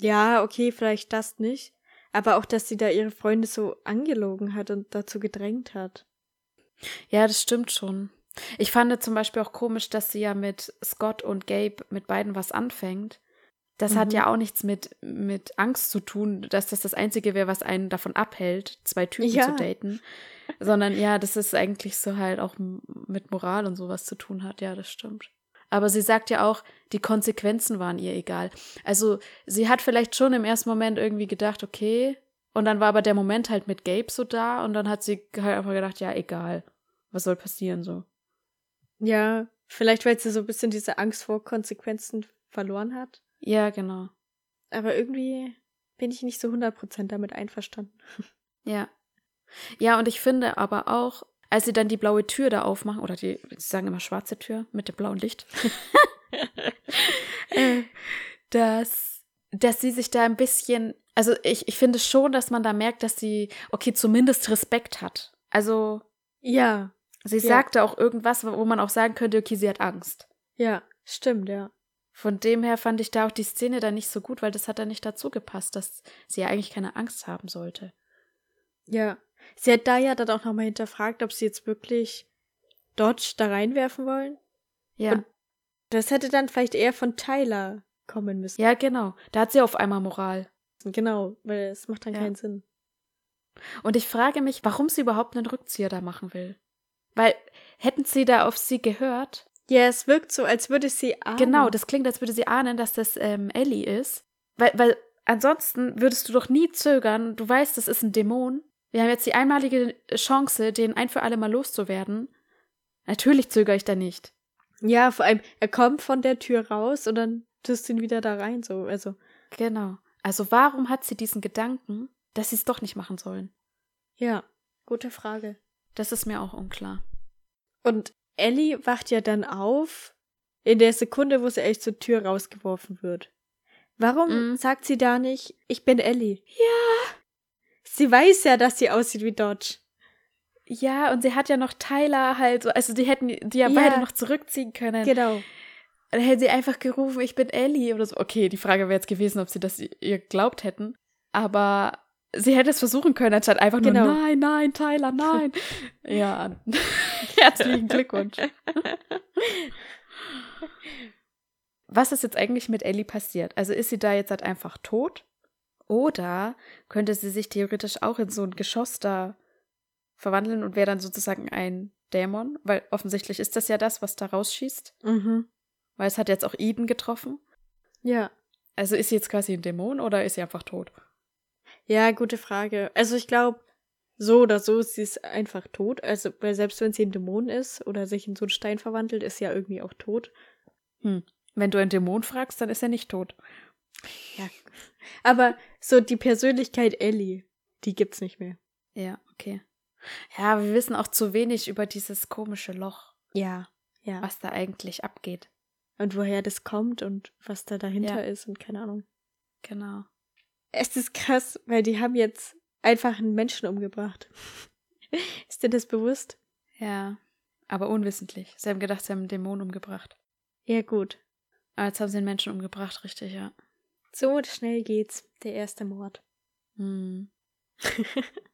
Ja, okay, vielleicht das nicht. Aber auch, dass sie da ihre Freunde so angelogen hat und dazu gedrängt hat. Ja, das stimmt schon. Ich fand zum Beispiel auch komisch, dass sie ja mit Scott und Gabe mit beiden was anfängt. Das hat Mhm. ja auch nichts mit, mit Angst zu tun, dass das das Einzige wäre, was einen davon abhält, zwei Typen Ja. zu daten. Sondern ja, das ist eigentlich so halt auch mit Moral und sowas zu tun hat. Ja, das stimmt. Aber sie sagt ja auch, die Konsequenzen waren ihr egal. Also sie hat vielleicht schon im ersten Moment irgendwie gedacht, okay. Und dann war aber der Moment halt mit Gabe so da und dann hat sie halt einfach gedacht, ja, egal. Was soll passieren so? Ja, vielleicht weil sie so ein bisschen diese Angst vor Konsequenzen verloren hat. Ja, genau. Aber irgendwie bin ich nicht so 100% damit einverstanden. Ja. Ja, und ich finde aber auch, als sie dann die blaue Tür da aufmachen, oder die, sie sagen immer schwarze Tür mit dem blauen Licht, äh, dass, dass sie sich da ein bisschen, also ich, ich finde schon, dass man da merkt, dass sie, okay, zumindest Respekt hat. Also Ja, sie Ja. sagte auch irgendwas, wo man auch sagen könnte, okay, sie hat Angst. ja, stimmt, ja. Von dem her fand ich da auch die Szene dann nicht so gut, weil das hat dann nicht dazu gepasst, dass sie ja eigentlich keine Angst haben sollte. Ja. Sie hat da ja dann auch nochmal hinterfragt, ob sie jetzt wirklich Dodge da reinwerfen wollen. Ja. Und- Das hätte dann vielleicht eher von Tyler kommen müssen. Ja, genau. Da hat sie auf einmal Moral. Genau, weil es macht dann Ja. keinen Sinn. Und ich frage mich, warum sie überhaupt einen Rückzieher da machen will. Weil hätten sie da auf sie gehört, Ja, es wirkt so, als würde sie ahnen. genau, das klingt, als würde sie ahnen, dass das ähm, Ellie ist. Weil, weil ansonsten würdest du doch nie zögern. Du weißt, das ist ein Dämon. Wir haben jetzt die einmalige Chance, den ein für alle Mal loszuwerden. Natürlich zögere ich da nicht. Ja, vor allem, er kommt von der Tür raus und dann tust du ihn wieder da rein, so. Also, Genau. Also warum hat sie diesen Gedanken, dass sie es doch nicht machen sollen? ja. Gute Frage. Das ist mir auch unklar. Und Ellie wacht ja dann auf in der Sekunde, wo sie echt zur Tür rausgeworfen wird. Warum Mhm. sagt sie da nicht, ich bin Ellie? Ja. Sie weiß ja, dass sie aussieht wie Dodge. Ja, und sie hat ja noch Tyler halt, so- also die hätten die ja, Ja. beide noch zurückziehen können. Genau. Dann hätte sie einfach gerufen, ich bin Ellie oder so. Okay, die Frage wäre jetzt gewesen, ob sie das ihr geglaubt hätten. Aber sie hätte es versuchen können, anstatt einfach nur, Genau. nein, nein, Tyler, nein. ja, herzlichen Glückwunsch. Was ist jetzt eigentlich mit Ellie passiert? Also ist sie da jetzt halt einfach tot? Oder könnte sie sich theoretisch auch in so ein Geschoss da verwandeln und wäre dann sozusagen ein Dämon? Weil offensichtlich ist das ja das, was da rausschießt. Mhm. Weil es hat jetzt auch Eden getroffen. Ja. Also ist sie jetzt quasi ein Dämon oder ist sie einfach tot? Ja, gute Frage. Also ich glaube, so oder so ist sie einfach tot. Also, weil selbst wenn sie ein Dämon ist oder sich in so einen Stein verwandelt, ist sie ja irgendwie auch tot. Wenn du einen Dämon fragst, dann ist er nicht tot. Ja. Aber so die Persönlichkeit Ellie, die gibt's nicht mehr. Ja, okay. Ja, wir wissen auch zu wenig über dieses komische Loch, Ja. Ja. was da eigentlich abgeht. Und woher das kommt und was da dahinter Ja. ist und keine Ahnung. Genau. Es ist krass, weil die haben jetzt einfach einen Menschen umgebracht. ist dir das bewusst? Ja, aber unwissentlich. Sie haben gedacht, sie haben einen Dämon umgebracht. Ja, gut. Aber jetzt haben sie einen Menschen umgebracht, richtig, ja. So schnell geht's. Der erste Mord. Hm.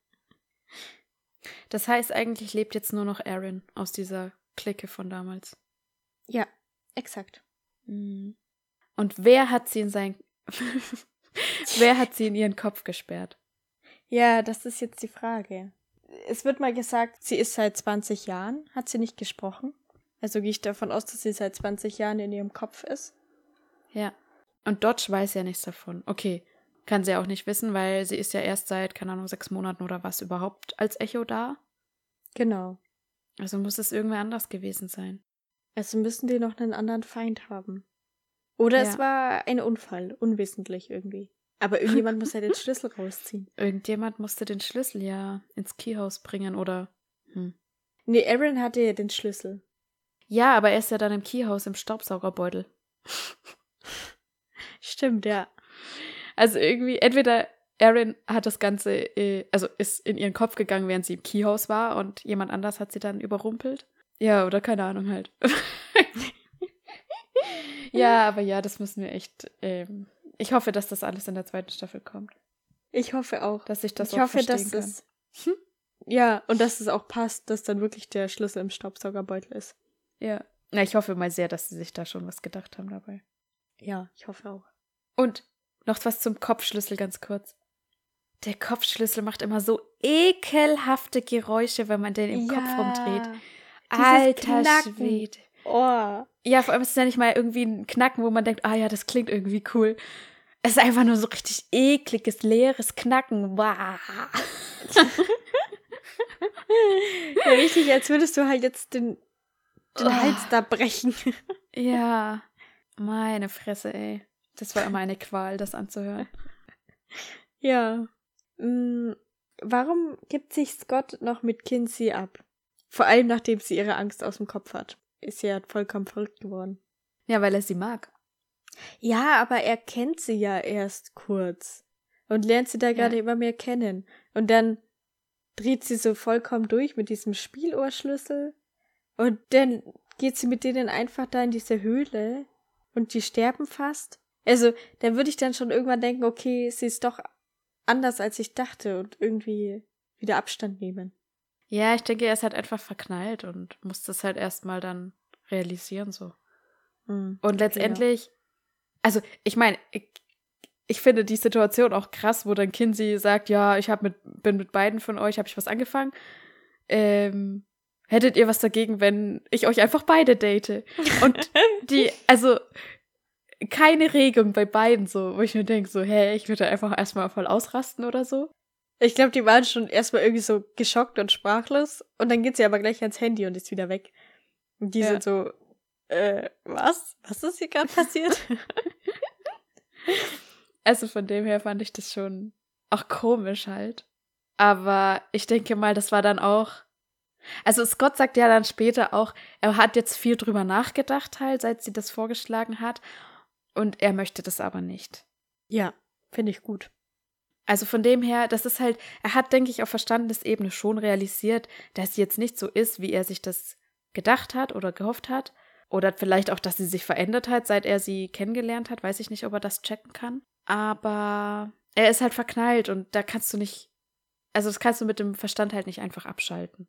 Das heißt, eigentlich lebt jetzt nur noch Aaron aus dieser Clique von damals. Ja, exakt. Mhm. Und wer hat sie in sein. wer hat sie in ihren Kopf gesperrt? Ja, das ist jetzt die Frage. Es wird mal gesagt, sie ist seit 20 Jahren, hat sie nicht gesprochen. Also gehe ich davon aus, dass sie seit 20 Jahren in ihrem Kopf ist. Ja. Und Dodge weiß ja nichts davon. Okay, kann sie auch nicht wissen, weil sie ist ja erst seit, keine Ahnung, sechs Monaten oder was überhaupt als Echo da. Genau. Also muss es irgendwer anders gewesen sein. Also müssen die noch einen anderen Feind haben. Oder es Ja. war ein Unfall, unwissentlich irgendwie. Aber irgendjemand muss ja den Schlüssel rausziehen. Irgendjemand musste den Schlüssel ja ins Keyhaus bringen oder. Hm. Nee, Aaron hatte ja den Schlüssel. Ja, aber er ist ja dann im Keyhaus im Staubsaugerbeutel. Stimmt, ja. Also irgendwie, entweder Erin hat das Ganze, äh, also ist in ihren Kopf gegangen, während sie im Keyhaus war und jemand anders hat sie dann überrumpelt. Ja, oder keine Ahnung halt. ja, aber ja, das müssen wir echt. Ähm, ich hoffe, dass das alles in der zweiten Staffel kommt. Ich hoffe auch. Dass ich das ich auch hoffe, verstehen dass kann. es. Ja, und dass es auch passt, dass dann wirklich der Schlüssel im Staubsaugerbeutel ist. Ja. Na, ich hoffe mal sehr, dass sie sich da schon was gedacht haben dabei. Ja, ich hoffe auch. Und noch was zum Kopfschlüssel ganz kurz. Der Kopfschlüssel macht immer so ekelhafte Geräusche, wenn man den im Kopf rumdreht. Alter Knacken. Schwede. Oh. Ja, vor allem ist es ja nicht mal irgendwie ein Knacken, wo man denkt, ah ja, das klingt irgendwie cool. Es ist einfach nur so richtig ekliges, leeres Knacken. Wow. Ja, richtig, als würdest du halt jetzt den, den Oh. Hals da brechen. Ja, meine Fresse, ey. Das war immer eine Qual, das anzuhören. Ja. Mm, warum gibt sich Scott noch mit Kinsey ab? Vor allem nachdem sie ihre Angst aus dem Kopf hat. Ist ja vollkommen verrückt geworden. Ja, weil er sie mag. Ja, aber er kennt sie ja erst kurz. Und lernt sie da gerade Ja. immer mehr kennen. Und dann dreht sie so vollkommen durch mit diesem Spielohrschlüssel. Und dann geht sie mit denen einfach da in diese Höhle. Und die sterben fast. Also, da würde ich dann schon irgendwann denken, okay, sie ist doch anders, als ich dachte. Und irgendwie wieder Abstand nehmen. Ja, ich denke, er ist halt einfach verknallt und muss das halt erstmal dann realisieren, so. Hm. Und letztendlich, also ich meine, ich, ich finde die Situation auch krass, wo dann Kinsey sagt, ja, ich hab mit, bin mit beiden von euch, habe ich was angefangen. Ähm, hättet ihr was dagegen, wenn ich euch einfach beide date? Und die, also keine Regung bei beiden so, wo ich mir denke, so, hä, ich würde einfach erstmal voll ausrasten oder so. Ich glaube, die waren schon erstmal irgendwie so geschockt und sprachlos. Und dann geht sie aber gleich ans Handy und ist wieder weg. Und die Ja. sind so, äh, was? Was ist hier gerade passiert? Also von dem her fand ich das schon auch komisch halt. Aber ich denke mal, das war dann auch. Also Scott sagt ja dann später auch, er hat jetzt viel drüber nachgedacht, halt, seit sie das vorgeschlagen hat. Und er möchte das aber nicht. Ja, finde ich gut. Also von dem her, das ist halt, er hat, denke ich, auf Verstandesebene schon realisiert, dass sie jetzt nicht so ist, wie er sich das gedacht hat oder gehofft hat. Oder vielleicht auch, dass sie sich verändert hat, seit er sie kennengelernt hat. Weiß ich nicht, ob er das checken kann. Aber er ist halt verknallt und da kannst du nicht, also das kannst du mit dem Verstand halt nicht einfach abschalten.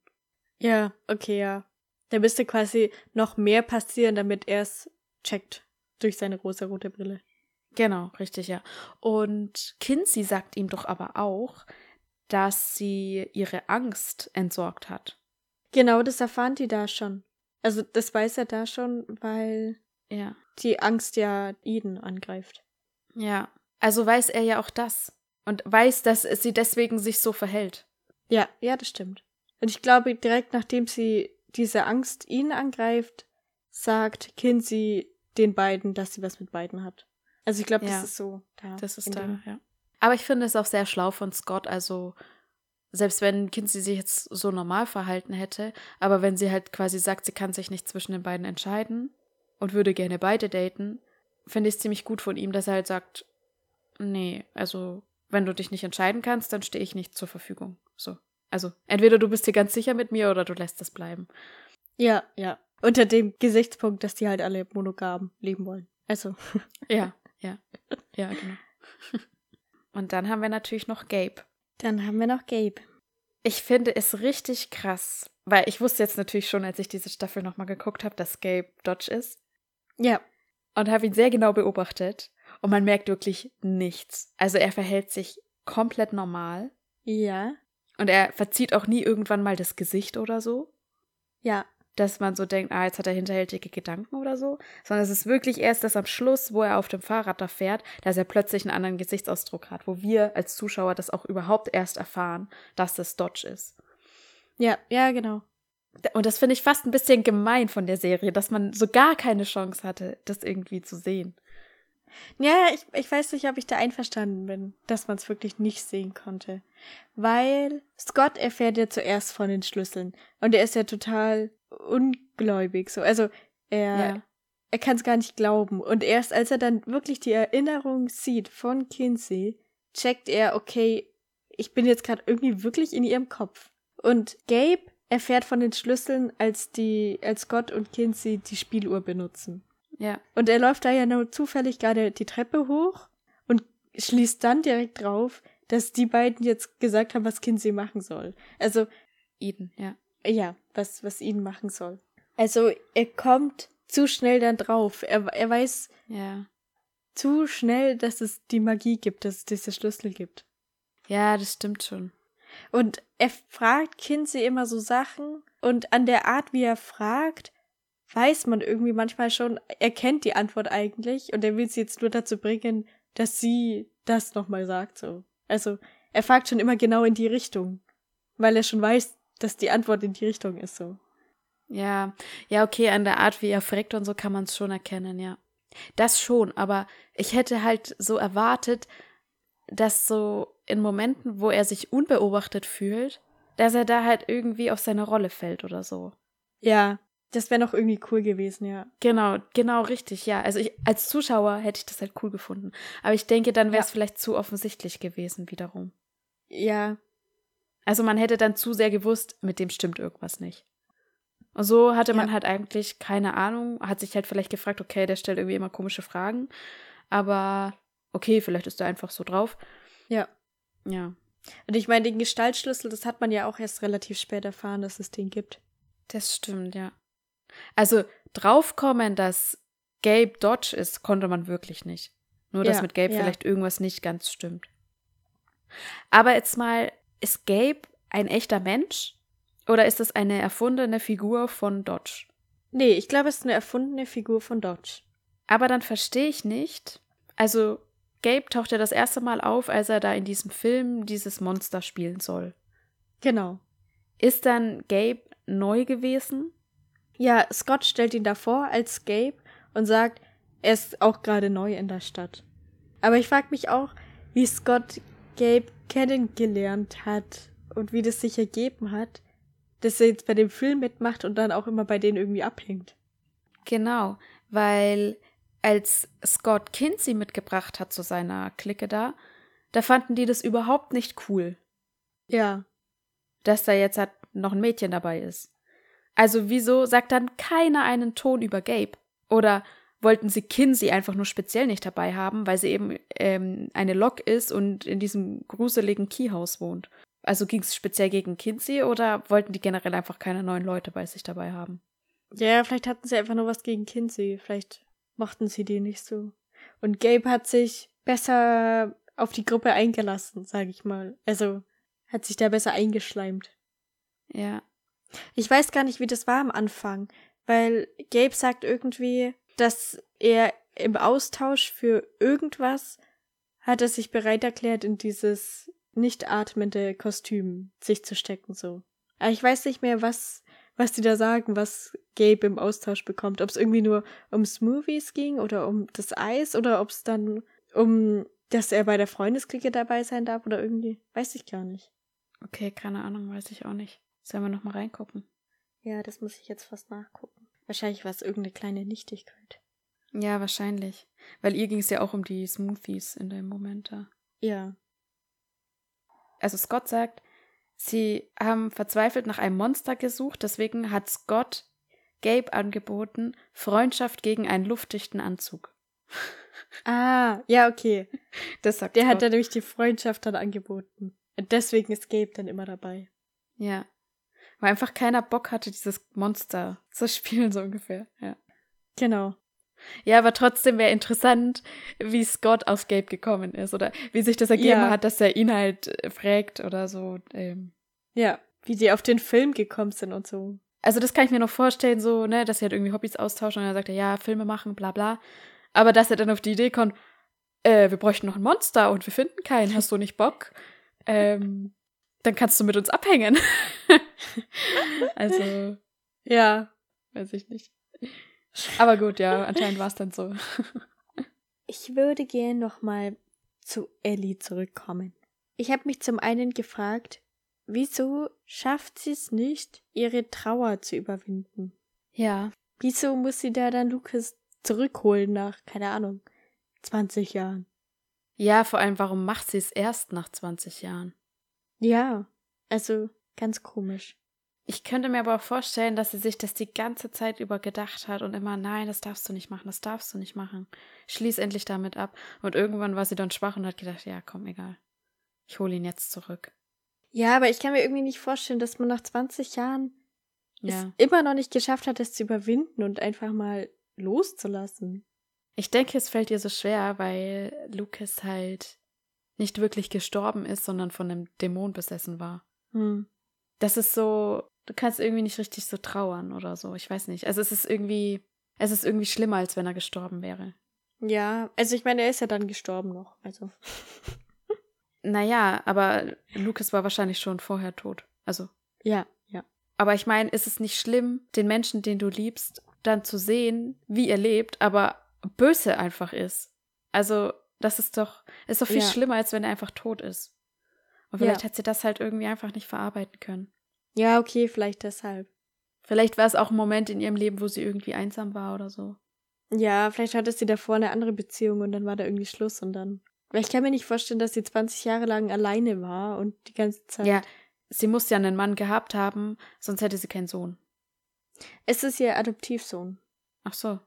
Ja, okay, ja. Da müsste quasi noch mehr passieren, damit er es checkt durch seine rosa-rote Brille. Genau, richtig, ja. Und Kinsey sagt ihm doch aber auch, dass sie ihre Angst entsorgt hat. Genau, das erfahren die da schon. Also das weiß er da schon, weil ja. die Angst ja Eden angreift. Ja, also weiß er ja auch das und weiß, dass sie deswegen sich so verhält. Ja, ja, das stimmt. Und ich glaube, direkt nachdem sie diese Angst ihn angreift, sagt Kinsey den beiden, dass sie was mit beiden hat. Also ich glaube, Ja. das ist so da. Das ist da, dem- ja. Aber ich finde es auch sehr schlau von Scott, also selbst wenn Kinsey sich jetzt so normal verhalten hätte, aber wenn sie halt quasi sagt, sie kann sich nicht zwischen den beiden entscheiden und würde gerne beide daten, finde ich es ziemlich gut von ihm, dass er halt sagt, nee, also wenn du dich nicht entscheiden kannst, dann stehe ich nicht zur Verfügung. So. Also entweder du bist dir ganz sicher mit mir oder du lässt es bleiben. Ja, ja. Unter dem Gesichtspunkt, dass die halt alle monogam leben wollen. Also, Ja, ja, ja, genau. Und dann haben wir natürlich noch Gabe. dann haben wir noch Gabe. Ich finde es richtig krass, weil ich wusste jetzt natürlich schon, als ich diese Staffel nochmal geguckt habe, dass Gabe Dodge ist Ja, und habe ihn sehr genau beobachtet und man merkt wirklich nichts. Also er verhält sich komplett normal ja, und er verzieht auch nie irgendwann mal das Gesicht oder so, ja, dass man so denkt, ah, jetzt hat er hinterhältige Gedanken oder so, sondern es ist wirklich erst das am Schluss, wo er auf dem Fahrrad da fährt, dass er plötzlich einen anderen Gesichtsausdruck hat, wo wir als Zuschauer das auch überhaupt erst erfahren, dass das Dodge ist. ja, ja, genau. Und das finde ich fast ein bisschen gemein von der Serie, dass man so gar keine Chance hatte, das irgendwie zu sehen. Ja, ich, ich weiß nicht, ob ich da einverstanden bin, dass man es wirklich nicht sehen konnte. Weil Scott erfährt ja zuerst von den Schlüsseln. Und er ist ja total ungläubig. So. Also er, Ja. er kann es gar nicht glauben. Und erst als er dann wirklich die Erinnerung sieht von Kinsey, checkt er, okay, ich bin jetzt gerade irgendwie wirklich in ihrem Kopf. Und Gabe erfährt von den Schlüsseln, als die, als Scott und Kinsey die Spieluhr benutzen. Ja. Und er läuft da ja nur zufällig gerade die Treppe hoch und schließt dann direkt drauf, dass die beiden jetzt gesagt haben, was Kinsey machen soll. Also, Eden, ja. ja, was, was ihn machen soll. Also, er kommt zu schnell dann drauf. Er, er weiß Ja. zu schnell, dass es die Magie gibt, dass es diese Schlüssel gibt. Ja, das stimmt schon. Und er fragt Kinsey immer so Sachen und an der Art, wie er fragt, weiß man irgendwie manchmal schon, er kennt die Antwort eigentlich und er will sie jetzt nur dazu bringen, dass sie das nochmal sagt, so. Also, er fragt schon immer genau in die Richtung, weil er schon weiß, dass die Antwort in die Richtung ist, so. Ja. Ja, okay, an der Art, wie er fragt und so kann man es schon erkennen, ja. Das schon, aber ich hätte halt so erwartet, dass so in Momenten, wo er sich unbeobachtet fühlt, dass er da halt irgendwie auf seine Rolle fällt oder so. Ja, das wäre noch irgendwie cool gewesen, ja. Genau, genau richtig, ja. Also ich als Zuschauer hätte ich das halt cool gefunden. Aber ich denke, dann wäre es Ja. vielleicht zu offensichtlich gewesen wiederum. Ja, Also man hätte dann zu sehr gewusst, mit dem stimmt irgendwas nicht. Und so hatte man Ja. halt eigentlich keine Ahnung, hat sich halt vielleicht gefragt, okay, der stellt irgendwie immer komische Fragen, aber okay, vielleicht ist er einfach so drauf. ja. Ja, Und ich meine, den Gestaltschlüssel, das hat man ja auch erst relativ spät erfahren, dass es den gibt. das stimmt, ja. Also draufkommen, dass Gabe Dodge ist, konnte man wirklich nicht. Nur, dass Ja, mit Gabe ja. vielleicht irgendwas nicht ganz stimmt. Aber jetzt mal, ist Gabe ein echter Mensch? Oder ist es eine erfundene Figur von Dodge? Nee, ich glaube, es ist eine erfundene Figur von Dodge. Aber dann verstehe ich nicht. Also, Gabe taucht ja das erste Mal auf, als er da in diesem Film dieses Monster spielen soll. Genau. Ist dann Gabe neu gewesen? Ja, Scott stellt ihn davor als Gabe und sagt, er ist auch gerade neu in der Stadt. Aber ich frage mich auch, wie Scott Gabe kennengelernt hat und wie das sich ergeben hat, dass er jetzt bei dem Film mitmacht und dann auch immer bei denen irgendwie abhängt. Genau, weil als Scott Kinsey mitgebracht hat zu seiner Clique da, da fanden die das überhaupt nicht cool, Ja. dass da jetzt halt noch ein Mädchen dabei ist. Also wieso sagt dann keiner einen Ton über Gabe? Oder wollten sie Kinsey einfach nur speziell nicht dabei haben, weil sie eben ähm, eine Lok ist und in diesem gruseligen Keyhaus wohnt? Also ging es speziell gegen Kinsey oder wollten die generell einfach keine neuen Leute bei sich dabei haben? Ja, vielleicht hatten sie einfach nur was gegen Kinsey. Vielleicht mochten sie die nicht so. Und Gabe hat sich besser auf die Gruppe eingelassen, sag ich mal. Also hat sich da besser eingeschleimt. Ja. Ich weiß gar nicht, wie das war am Anfang, weil Gabe sagt irgendwie, dass er im Austausch für irgendwas hat er sich bereit erklärt, in dieses nicht atmende Kostüm sich zu stecken, so. Aber ich weiß nicht mehr, was, was die da sagen, was Gabe im Austausch bekommt. Ob es irgendwie nur um Smoothies ging oder um das Eis oder ob es dann um, dass er bei der Freundesklicke dabei sein darf oder irgendwie, weiß ich gar nicht. Okay, keine Ahnung, weiß ich auch nicht. Sollen wir noch mal reingucken? Ja, das muss ich jetzt fast nachgucken. Wahrscheinlich war es irgendeine kleine Nichtigkeit. Ja, wahrscheinlich. Weil ihr ging es ja auch um die Smoothies in dem Moment da. Ja. Also Scott sagt, sie haben verzweifelt nach einem Monster gesucht, deswegen hat Scott Gabe angeboten, Freundschaft gegen einen luftdichten Anzug. Ah, ja, okay. Das sagt Der hat Scott. dann nämlich die Freundschaft dann angeboten. Und deswegen ist Gabe dann immer dabei. Ja. Weil einfach keiner Bock hatte, dieses Monster zu spielen, so ungefähr. Ja. Genau. Ja, aber trotzdem wäre interessant, wie Scott auf Gabe gekommen ist oder wie sich das ergeben Ja. hat, dass er ihn halt äh, fragt oder so. Ähm. Ja, wie die auf den Film gekommen sind und so. Also das kann ich mir noch vorstellen, so, ne, dass sie halt irgendwie Hobbys austauschen und dann sagt er, ja, Filme machen, bla bla. Aber dass er dann auf die Idee kommt, äh, wir bräuchten noch ein Monster und wir finden keinen, hast du nicht Bock? Ähm, dann kannst du mit uns abhängen. also, Ja. weiß ich nicht. Aber gut, ja, anscheinend war es dann so. Ich würde gern nochmal zu Ellie zurückkommen. Ich habe mich zum einen gefragt, wieso schafft sie es nicht, ihre Trauer zu überwinden? Ja. Wieso muss sie da dann Lukas zurückholen nach, keine Ahnung, 20 Jahren? Ja, vor allem, warum macht sie es erst nach 20 Jahren? Ja, also ganz komisch. Ich könnte mir aber auch vorstellen, dass sie sich das die ganze Zeit über gedacht hat und immer, nein, das darfst du nicht machen, das darfst du nicht machen. Schließ endlich damit ab. Und irgendwann war sie dann schwach und hat gedacht, ja, komm, egal. Ich hole ihn jetzt zurück. Ja, aber ich kann mir irgendwie nicht vorstellen, dass man nach 20 Jahren Ja. es immer noch nicht geschafft hat, es zu überwinden und einfach mal loszulassen. Ich denke, es fällt ihr so schwer, weil Lucas halt nicht wirklich gestorben ist, sondern von einem Dämon besessen war. Hm. Das ist so, du kannst irgendwie nicht richtig so trauern oder so. Ich weiß nicht. Also es ist irgendwie, es ist irgendwie schlimmer, als wenn er gestorben wäre. Ja, also ich meine, er ist ja dann gestorben noch. Also. Naja, aber Lucas war wahrscheinlich schon vorher tot. Also Ja, ja. Aber ich meine, ist es nicht schlimm, den Menschen, den du liebst, dann zu sehen, wie er lebt, aber böse einfach ist? Also, das ist doch, ist doch viel Ja. schlimmer, als wenn er einfach tot ist. Und Ja. vielleicht hat sie das halt irgendwie einfach nicht verarbeiten können. Ja, okay, vielleicht deshalb. Vielleicht war es auch ein Moment in ihrem Leben, wo sie irgendwie einsam war oder so. Ja, vielleicht hatte sie davor eine andere Beziehung und dann war da irgendwie Schluss und dann. Weil ich kann mir nicht vorstellen, dass sie 20 Jahre lang alleine war und die ganze Zeit. Ja, sie muss ja einen Mann gehabt haben, sonst hätte sie keinen Sohn. Es ist ihr Adoptivsohn. Ach so.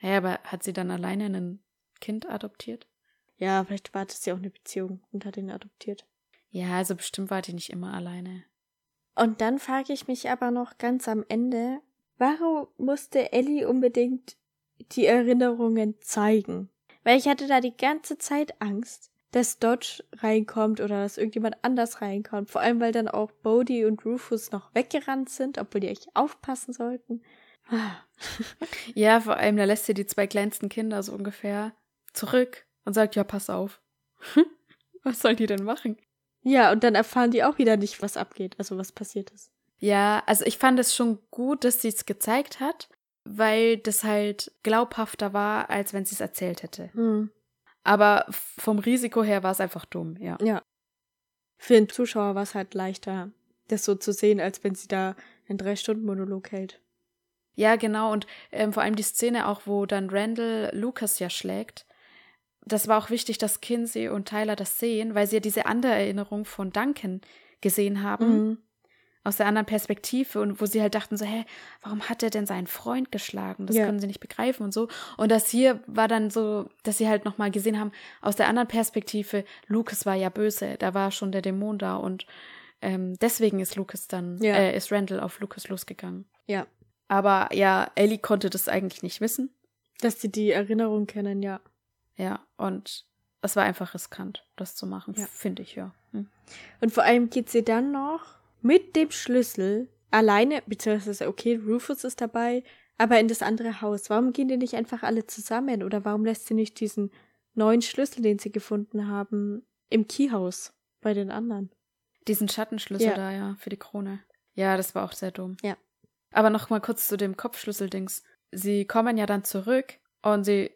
Ja, aber hat sie dann alleine ein Kind adoptiert? Ja, vielleicht war das ja auch eine Beziehung und hat ihn adoptiert. Ja, also bestimmt war die nicht immer alleine. Und dann frage ich mich aber noch ganz am Ende, warum musste Ellie unbedingt die Erinnerungen zeigen? Weil ich hatte da die ganze Zeit Angst, dass Dodge reinkommt oder dass irgendjemand anders reinkommt. Vor allem, weil dann auch Bodhi und Rufus noch weggerannt sind, obwohl die echt aufpassen sollten. Ah. Ja, vor allem, da lässt sie die zwei kleinsten Kinder so ungefähr zurück und sagt, ja, pass auf. was soll die denn machen? Ja, und dann erfahren die auch wieder nicht, was abgeht, also was passiert ist. Ja, also ich fand es schon gut, dass sie es gezeigt hat, weil das halt glaubhafter war, als wenn sie es erzählt hätte. Hm. Aber vom Risiko her war es einfach dumm, ja. Ja. Für den Zuschauer war es halt leichter, das so zu sehen, als wenn sie da einen Drei-Stunden-Monolog hält. Ja, genau. Und ähm, vor allem die Szene auch, wo dann Randall Lucas ja schlägt. Das war auch wichtig, dass Kinsey und Tyler das sehen, weil sie ja diese andere Erinnerung von Duncan gesehen haben. Mhm. Aus der anderen Perspektive und wo sie halt dachten so, hä, warum hat er denn seinen Freund geschlagen? Das Ja. können sie nicht begreifen und so. Und das hier war dann so, dass sie halt nochmal gesehen haben, aus der anderen Perspektive, Lucas war ja böse, da war schon der Dämon da und ähm, deswegen ist Lucas dann, Ja. äh, ist Randall auf Lucas losgegangen. Ja. Aber ja, Ellie konnte das eigentlich nicht wissen. Dass sie die Erinnerung kennen, ja. Ja, und es war einfach riskant, das zu machen, Ja. finde ich, ja. Hm. Und vor allem geht sie dann noch mit dem Schlüssel alleine, beziehungsweise, okay, Rufus ist dabei, aber in das andere Haus. Warum gehen die nicht einfach alle zusammen? Oder warum lässt sie nicht diesen neuen Schlüssel, den sie gefunden haben, im Keyhaus bei den anderen? Diesen Schattenschlüssel Ja. da, ja, für die Krone. Ja, das war auch sehr dumm. Ja. Aber noch mal kurz zu dem Kopfschlüssel-Dings. Sie kommen ja dann zurück und sie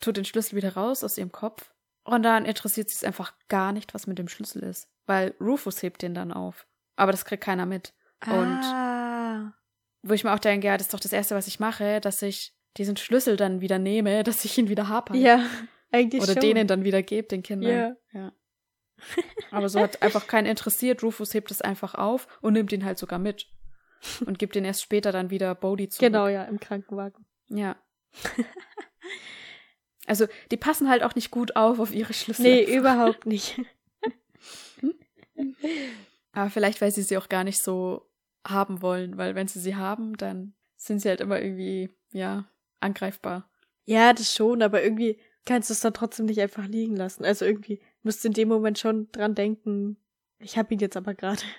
tut den Schlüssel wieder raus aus ihrem Kopf. Und dann interessiert sie es einfach gar nicht, was mit dem Schlüssel ist. Weil Rufus hebt den dann auf. Aber das kriegt keiner mit. Und ah, wo ich mir auch denke, ja, das ist doch das Erste, was ich mache, dass ich diesen Schlüssel dann wieder nehme, dass ich ihn wieder habe. ja, eigentlich Oder schon. denen dann wieder gebe, den Kindern. Ja. ja. Aber so hat einfach keinen interessiert. Rufus hebt es einfach auf und nimmt ihn halt sogar mit. Und gibt ihn erst später dann wieder Bodhi zurück. Genau, ja, im Krankenwagen. Ja. Also, die passen halt auch nicht gut auf auf ihre Schlüssel. Nee, überhaupt nicht. Aber vielleicht, weil sie sie auch gar nicht so haben wollen, weil wenn sie sie haben, dann sind sie halt immer irgendwie, ja, angreifbar. Ja, das schon, aber irgendwie kannst du es dann trotzdem nicht einfach liegen lassen. Also irgendwie musst du in dem Moment schon dran denken, ich hab ihn jetzt aber gerade.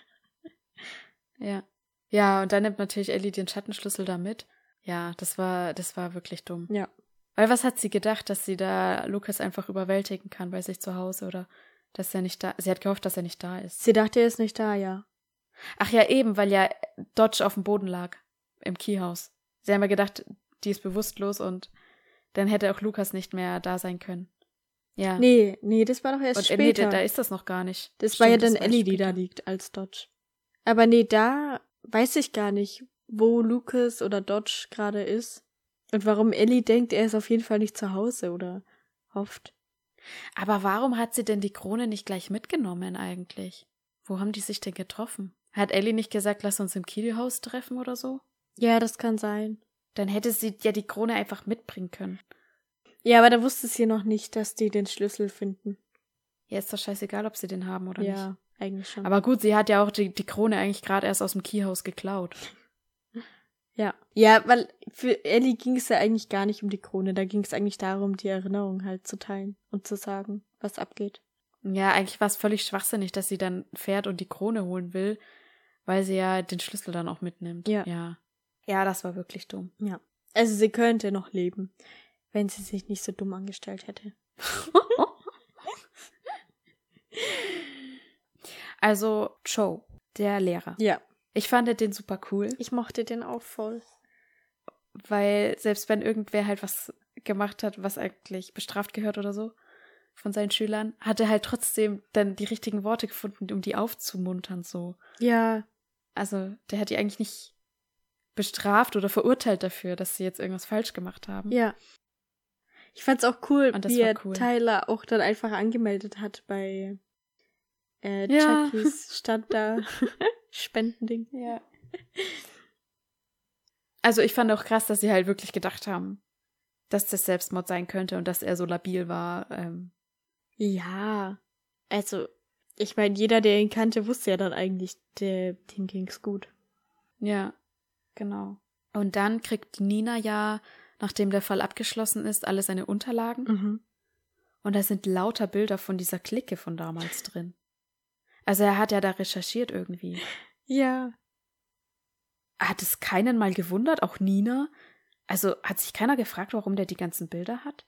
Ja. Ja, und dann nimmt natürlich Ellie den Schattenschlüssel da mit. Ja, das war, das war wirklich dumm. Ja. Weil was hat sie gedacht, dass sie da Lukas einfach überwältigen kann bei sich zu Hause oder dass er nicht da, sie hat gehofft, dass er nicht da ist. Sie dachte, er ist nicht da, ja. Ach ja, eben, weil ja Dodge auf dem Boden lag. Im Keyhaus. Sie haben ja gedacht, die ist bewusstlos und dann hätte auch Lukas nicht mehr da sein können. Ja. Nee, nee, das war doch erst und äh, nee, später. da, da ist das noch gar nicht. das war ja Stimmt, dann das Ellie, die da liegt als Dodge. Aber nee, da weiß ich gar nicht, wo Lucas oder Dodge gerade ist. Und warum Ellie denkt, er ist auf jeden Fall nicht zu Hause oder hofft. Aber warum hat sie denn die Krone nicht gleich mitgenommen eigentlich? Wo haben die sich denn getroffen? Hat Ellie nicht gesagt, lass uns im Kiedelhaus treffen oder so? Ja, das kann sein. Dann hätte sie ja die Krone einfach mitbringen können. Ja, aber da wusste sie noch nicht, dass die den Schlüssel finden. Ja, ist doch scheißegal, ob sie den haben oder nicht. ja, eigentlich schon. Aber gut, sie hat ja auch die, die Krone eigentlich gerade erst aus dem Keyhaus geklaut. Ja. Ja, weil für Ellie ging es ja eigentlich gar nicht um die Krone. Da ging es eigentlich darum, die Erinnerung halt zu teilen und zu sagen, was abgeht. Ja, eigentlich war es völlig schwachsinnig, dass sie dann fährt und die Krone holen will, weil sie ja den Schlüssel dann auch mitnimmt. Ja. Ja, ja das war wirklich dumm. Ja. Also sie könnte noch leben, wenn sie sich nicht so dumm angestellt hätte. Also, Joe, der Lehrer. Ja. Ich fand den super cool, Ich mochte den auch voll. weil selbst wenn irgendwer halt was gemacht hat, was eigentlich bestraft gehört oder so von seinen Schülern, hat er halt trotzdem dann die richtigen Worte gefunden, um die aufzumuntern so. Ja. Also, der hat die eigentlich nicht bestraft oder verurteilt dafür, dass sie jetzt irgendwas falsch gemacht haben. Ja. Ich fand's auch cool, wie er cool. Tyler auch dann einfach angemeldet hat bei äh, Ja. Chuckys Stand da. Spendending. Ja. Also ich fand auch krass, dass sie halt wirklich gedacht haben, dass das Selbstmord sein könnte und dass er so labil war. Ähm, Ja. Also, ich meine, jeder, der ihn kannte, wusste ja dann eigentlich, der, dem ging's gut. ja, genau. Und dann kriegt Nina ja, nachdem der Fall abgeschlossen ist, alle seine Unterlagen. Mhm. Und da sind lauter Bilder von dieser Clique von damals drin. Also er hat ja da recherchiert irgendwie. Ja. Hat es keinen mal gewundert, auch Nina? Also hat sich keiner gefragt, warum der die ganzen Bilder hat?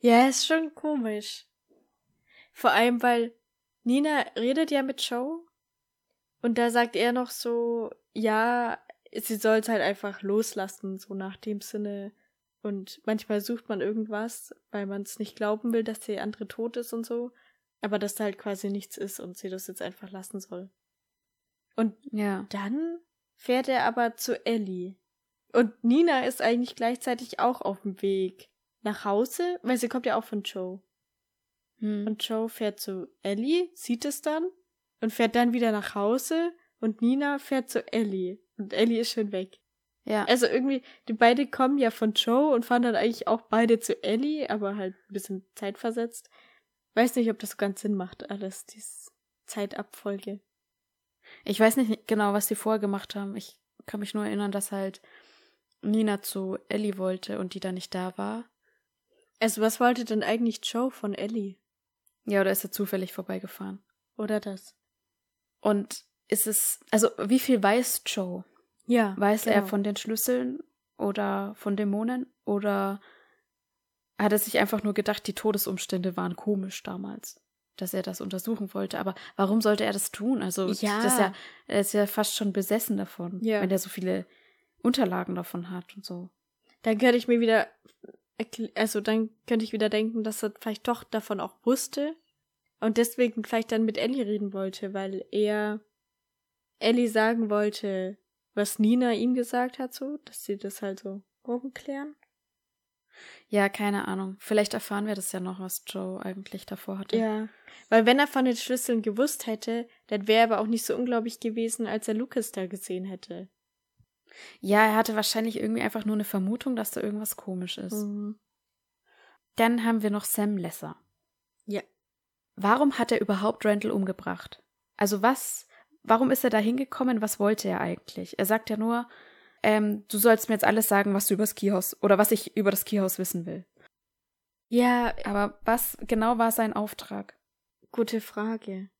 Ja, ist schon komisch. Vor allem, weil Nina redet ja mit Joe und da sagt er noch so, ja, sie soll es halt einfach loslassen, so nach dem Sinne. Und manchmal sucht man irgendwas, weil man es nicht glauben will, dass der andere tot ist und so. Aber dass da halt quasi nichts ist und sie das jetzt einfach lassen soll. Und Ja. dann fährt er aber zu Ellie. Und Nina ist eigentlich gleichzeitig auch auf dem Weg nach Hause, weil sie kommt ja auch von Joe. Hm. Und Joe fährt zu Ellie, sieht es dann und fährt dann wieder nach Hause und Nina fährt zu Ellie und Ellie ist schon weg. ja. Also irgendwie, die beide kommen ja von Joe und fahren dann eigentlich auch beide zu Ellie, aber halt ein bisschen zeitversetzt. Weiß nicht, ob das ganz Sinn macht, alles, diese Zeitabfolge. Ich weiß nicht genau, was die vorher gemacht haben. Ich kann mich nur erinnern, dass halt Nina zu Ellie wollte und die da nicht da war. Also was wollte denn eigentlich Joe von Ellie? Ja, oder ist er zufällig vorbeigefahren? Oder das? Und ist es, also wie viel weiß Joe? Ja. Weiß er genau. von den Schlüsseln oder von Dämonen? Oder hat er sich einfach nur gedacht, die Todesumstände waren komisch damals, dass er das untersuchen wollte? Aber warum sollte er das tun? Also, Ja. das ist ja, er ist ja fast schon besessen davon, Ja. wenn er so viele Unterlagen davon hat und so. Dann könnte ich mir wieder, also dann könnte ich wieder denken, dass er vielleicht doch davon auch wusste und deswegen vielleicht dann mit Ellie reden wollte, weil er Ellie sagen wollte, was Nina ihm gesagt hat, so, dass sie das halt so oben klären. Ja, keine Ahnung. Vielleicht erfahren wir das ja noch, was Joe eigentlich davor hatte. Ja. Weil wenn er von den Schlüsseln gewusst hätte, dann wäre er aber auch nicht so unglaublich gewesen, als er Lucas da gesehen hätte. Ja, er hatte wahrscheinlich irgendwie einfach nur eine Vermutung, dass da irgendwas komisch ist. Mhm. Dann haben wir noch Sam Lesser. Ja. Warum hat er überhaupt Randall umgebracht? Also was, warum ist er da hingekommen? Was wollte er eigentlich? Er sagt ja nur, ähm, du sollst mir jetzt alles sagen, was du über das Keyhaus oder was ich über das Keyhaus wissen will. Ja, Aber was genau war sein Auftrag? gute Frage.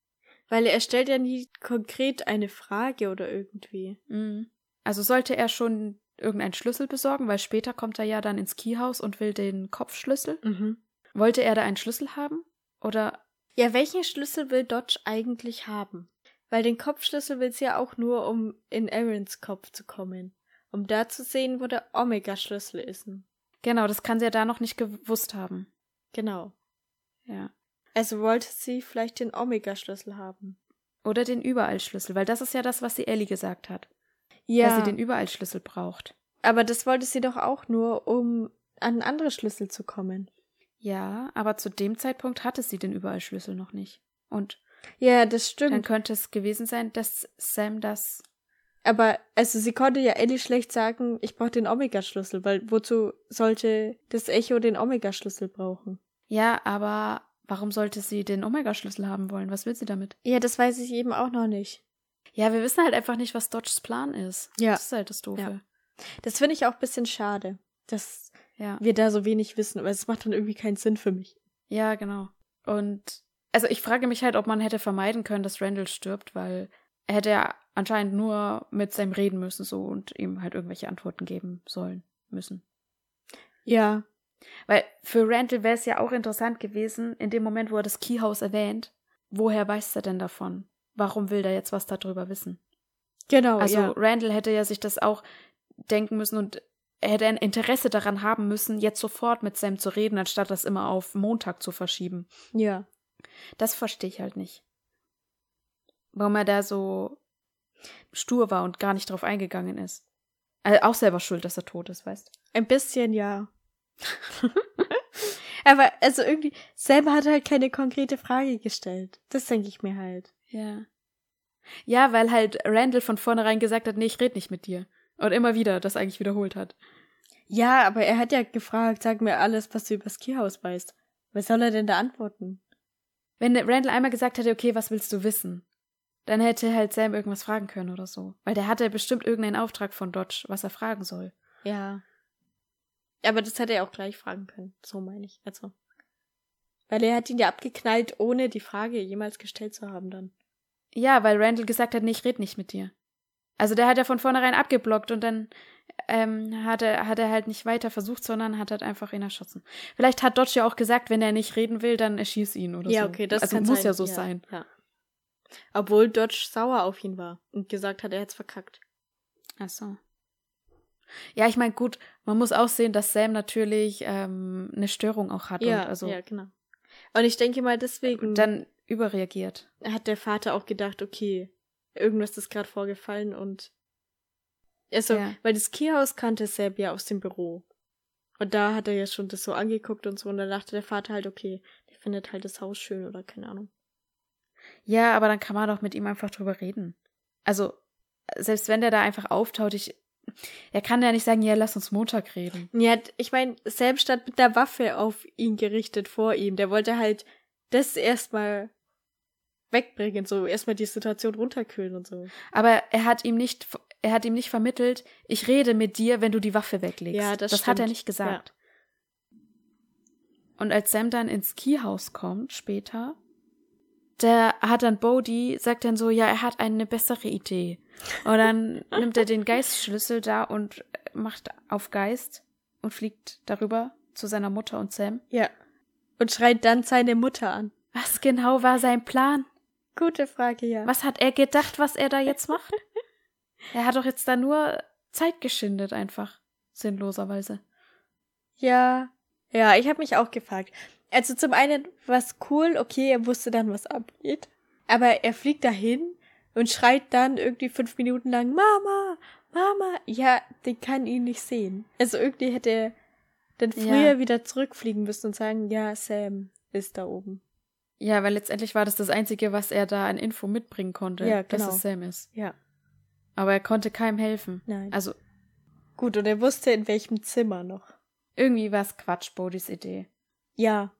Weil er stellt ja nie konkret eine Frage oder irgendwie. Mhm. Also sollte er schon irgendeinen Schlüssel besorgen, weil später kommt er ja dann ins Keyhaus und will den Kopfschlüssel. Mhm. Wollte er da einen Schlüssel haben? Oder Ja, welchen Schlüssel will Dodge eigentlich haben? Weil den Kopfschlüssel will sie ja auch nur, um in Aarons Kopf zu kommen. Um da zu sehen, wo der Omega-Schlüssel ist. genau, das kann sie ja da noch nicht gewusst haben. Genau. Ja. Also wollte sie vielleicht den Omega-Schlüssel haben. Oder den Überallschlüssel, weil das ist ja das, was sie Ellie gesagt hat. Ja, Dass sie den Überallschlüssel braucht. aber das wollte sie doch auch nur, um an andere Schlüssel zu kommen. Ja, aber zu dem Zeitpunkt hatte sie den Überallschlüssel noch nicht. Und Ja, das dann stimmt. könnte es gewesen sein, dass Sam das. Aber, also sie konnte ja Ellie schlecht sagen, ich brauche den Omega-Schlüssel, weil wozu sollte das Echo den Omega-Schlüssel brauchen? Ja, aber warum sollte sie den Omega-Schlüssel haben wollen? Was will sie damit? Ja, das weiß ich eben auch noch nicht. Ja, wir wissen halt einfach nicht, was Dodges Plan ist. Ja. Das ist halt das Doofe. Das finde ich auch ein bisschen schade, dass Ja. wir da so wenig wissen, aber es macht dann irgendwie keinen Sinn für mich. Ja, genau. Und also ich frage mich halt, ob man hätte vermeiden können, dass Randall stirbt, weil hätte ja anscheinend nur mit Sam reden müssen so und ihm halt irgendwelche Antworten geben sollen müssen. Ja. Weil für Randall wäre es ja auch interessant gewesen, in dem Moment, wo er das Keyhouse erwähnt, woher weiß er denn davon? Warum will er jetzt was darüber wissen? Genau, Also ja. Randall hätte ja sich das auch denken müssen und er hätte ein Interesse daran haben müssen, jetzt sofort mit Sam zu reden, anstatt das immer auf Montag zu verschieben. Ja. Das verstehe ich halt nicht. Warum er da so stur war und gar nicht drauf eingegangen ist. Also auch selber schuld, dass er tot ist, weißt Ein bisschen, ja. aber also irgendwie, selber hat halt keine konkrete Frage gestellt. Das denke ich mir halt. Ja. Ja, weil halt Randall von vornherein gesagt hat, nee, ich red nicht mit dir. Und immer wieder das eigentlich wiederholt hat. Ja, aber er hat ja gefragt, sag mir alles, was du über das Keyhaus weißt. Was soll er denn da antworten? Wenn Randall einmal gesagt hätte, okay, was willst du wissen? Dann hätte halt Sam irgendwas fragen können oder so. Weil der hatte bestimmt irgendeinen Auftrag von Dodge, was er fragen soll. Ja. Aber das hätte er auch gleich fragen können. So meine ich. Also. Weil er hat ihn ja abgeknallt, ohne die Frage jemals gestellt zu haben dann. Ja, weil Randall gesagt hat, nee, ich red nicht mit dir. Also der hat ja von vornherein abgeblockt und dann ähm, hat, er, hat er halt nicht weiter versucht, sondern hat halt einfach ihn erschossen. Vielleicht hat Dodge ja auch gesagt, wenn er nicht reden will, dann erschieß ihn oder ja, so. okay, das also muss sein. ja so sein. Ja. Obwohl Dodge sauer auf ihn war und gesagt hat, er hätte verkackt. Ach so. Ja, ich meine, gut, man muss auch sehen, dass Sam natürlich ähm, eine Störung auch hat. Ja, und also, ja, genau. Und ich denke mal, deswegen Und dann überreagiert. hat der Vater auch gedacht, okay, irgendwas ist gerade vorgefallen und also, Ja. weil das Keyhaus kannte Seb ja aus dem Büro. Und da hat er ja schon das so angeguckt und so und dann dachte der Vater halt, okay, der findet halt das Haus schön oder keine Ahnung. Ja, aber dann kann man doch mit ihm einfach drüber reden. Also, selbst wenn der da einfach auftaucht, ich. Er kann ja nicht sagen, ja, lass uns Montag reden. Ja, ich meine, Seb stand mit der Waffe auf ihn gerichtet vor ihm. Der wollte halt das erstmal wegbringen, so erstmal die Situation runterkühlen und so. Aber er hat ihm nicht, er hat ihm nicht vermittelt, ich rede mit dir, wenn du die Waffe weglegst. Ja, das das hat er nicht gesagt. Und als Sam dann ins Keyhaus kommt, später, der hat dann Bodhi, sagt dann so, ja, er hat eine bessere Idee. Und dann nimmt er den Geistschlüssel da und macht auf Geist und fliegt darüber zu seiner Mutter und Sam. Ja. Und schreit dann seine Mutter an. Was genau war sein Plan? Gute Frage, ja. Was hat er gedacht, was er da jetzt macht? er hat doch jetzt da nur Zeit geschindet, einfach. Sinnloserweise. Ja, ja, ich habe mich auch gefragt. Also zum einen was cool, okay, er wusste dann, was abgeht. Aber er fliegt dahin und schreit dann irgendwie fünf Minuten lang, Mama, Mama. Ja, den kann ihn nicht sehen. Also irgendwie hätte er dann früher Ja. wieder zurückfliegen müssen und sagen, ja, Sam ist da oben. Ja, weil letztendlich war das das Einzige, was er da an Info mitbringen konnte, Ja, dass genau. es Sam ist. Ja, Aber er konnte keinem helfen. nein. Also Gut, und er wusste, in welchem Zimmer noch. irgendwie war es Quatsch, Bodis Idee. Ja.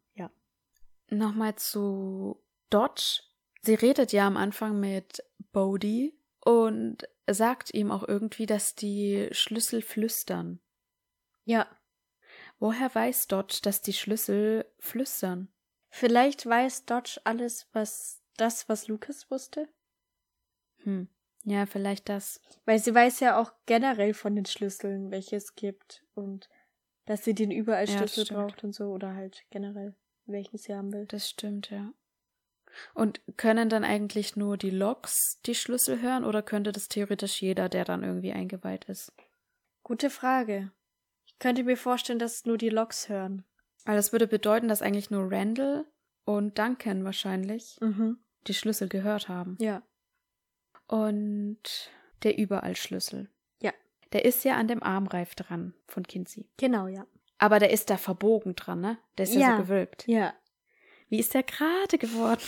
Nochmal zu Dodge. Sie redet ja am Anfang mit Bodhi und sagt ihm auch irgendwie, dass die Schlüssel flüstern. Ja. Woher weiß Dodge, dass die Schlüssel flüstern? Vielleicht weiß Dodge alles, was das, was Lucas wusste. Hm. Ja, vielleicht das. Weil sie weiß ja auch generell von den Schlüsseln, welche es gibt und dass sie den überall Ja, Schlüssel stimmt. braucht und so oder halt generell, welchen sie haben will. Das stimmt, ja. Und können dann eigentlich nur die Loks die Schlüssel hören oder könnte das theoretisch jeder, der dann irgendwie eingeweiht ist? Gute Frage. Ich könnte mir vorstellen, dass nur die Loks hören. Weil das würde bedeuten, dass eigentlich nur Randall und Duncan wahrscheinlich Mhm. die Schlüssel gehört haben. Ja. Und der Überallschlüssel. Ja. Der ist ja an dem Armreif dran von Kinsey. Genau, ja. Aber der ist da verbogen dran, ne? Der ist ja, Ja. so gewölbt. Ja. Wie ist der gerade geworden?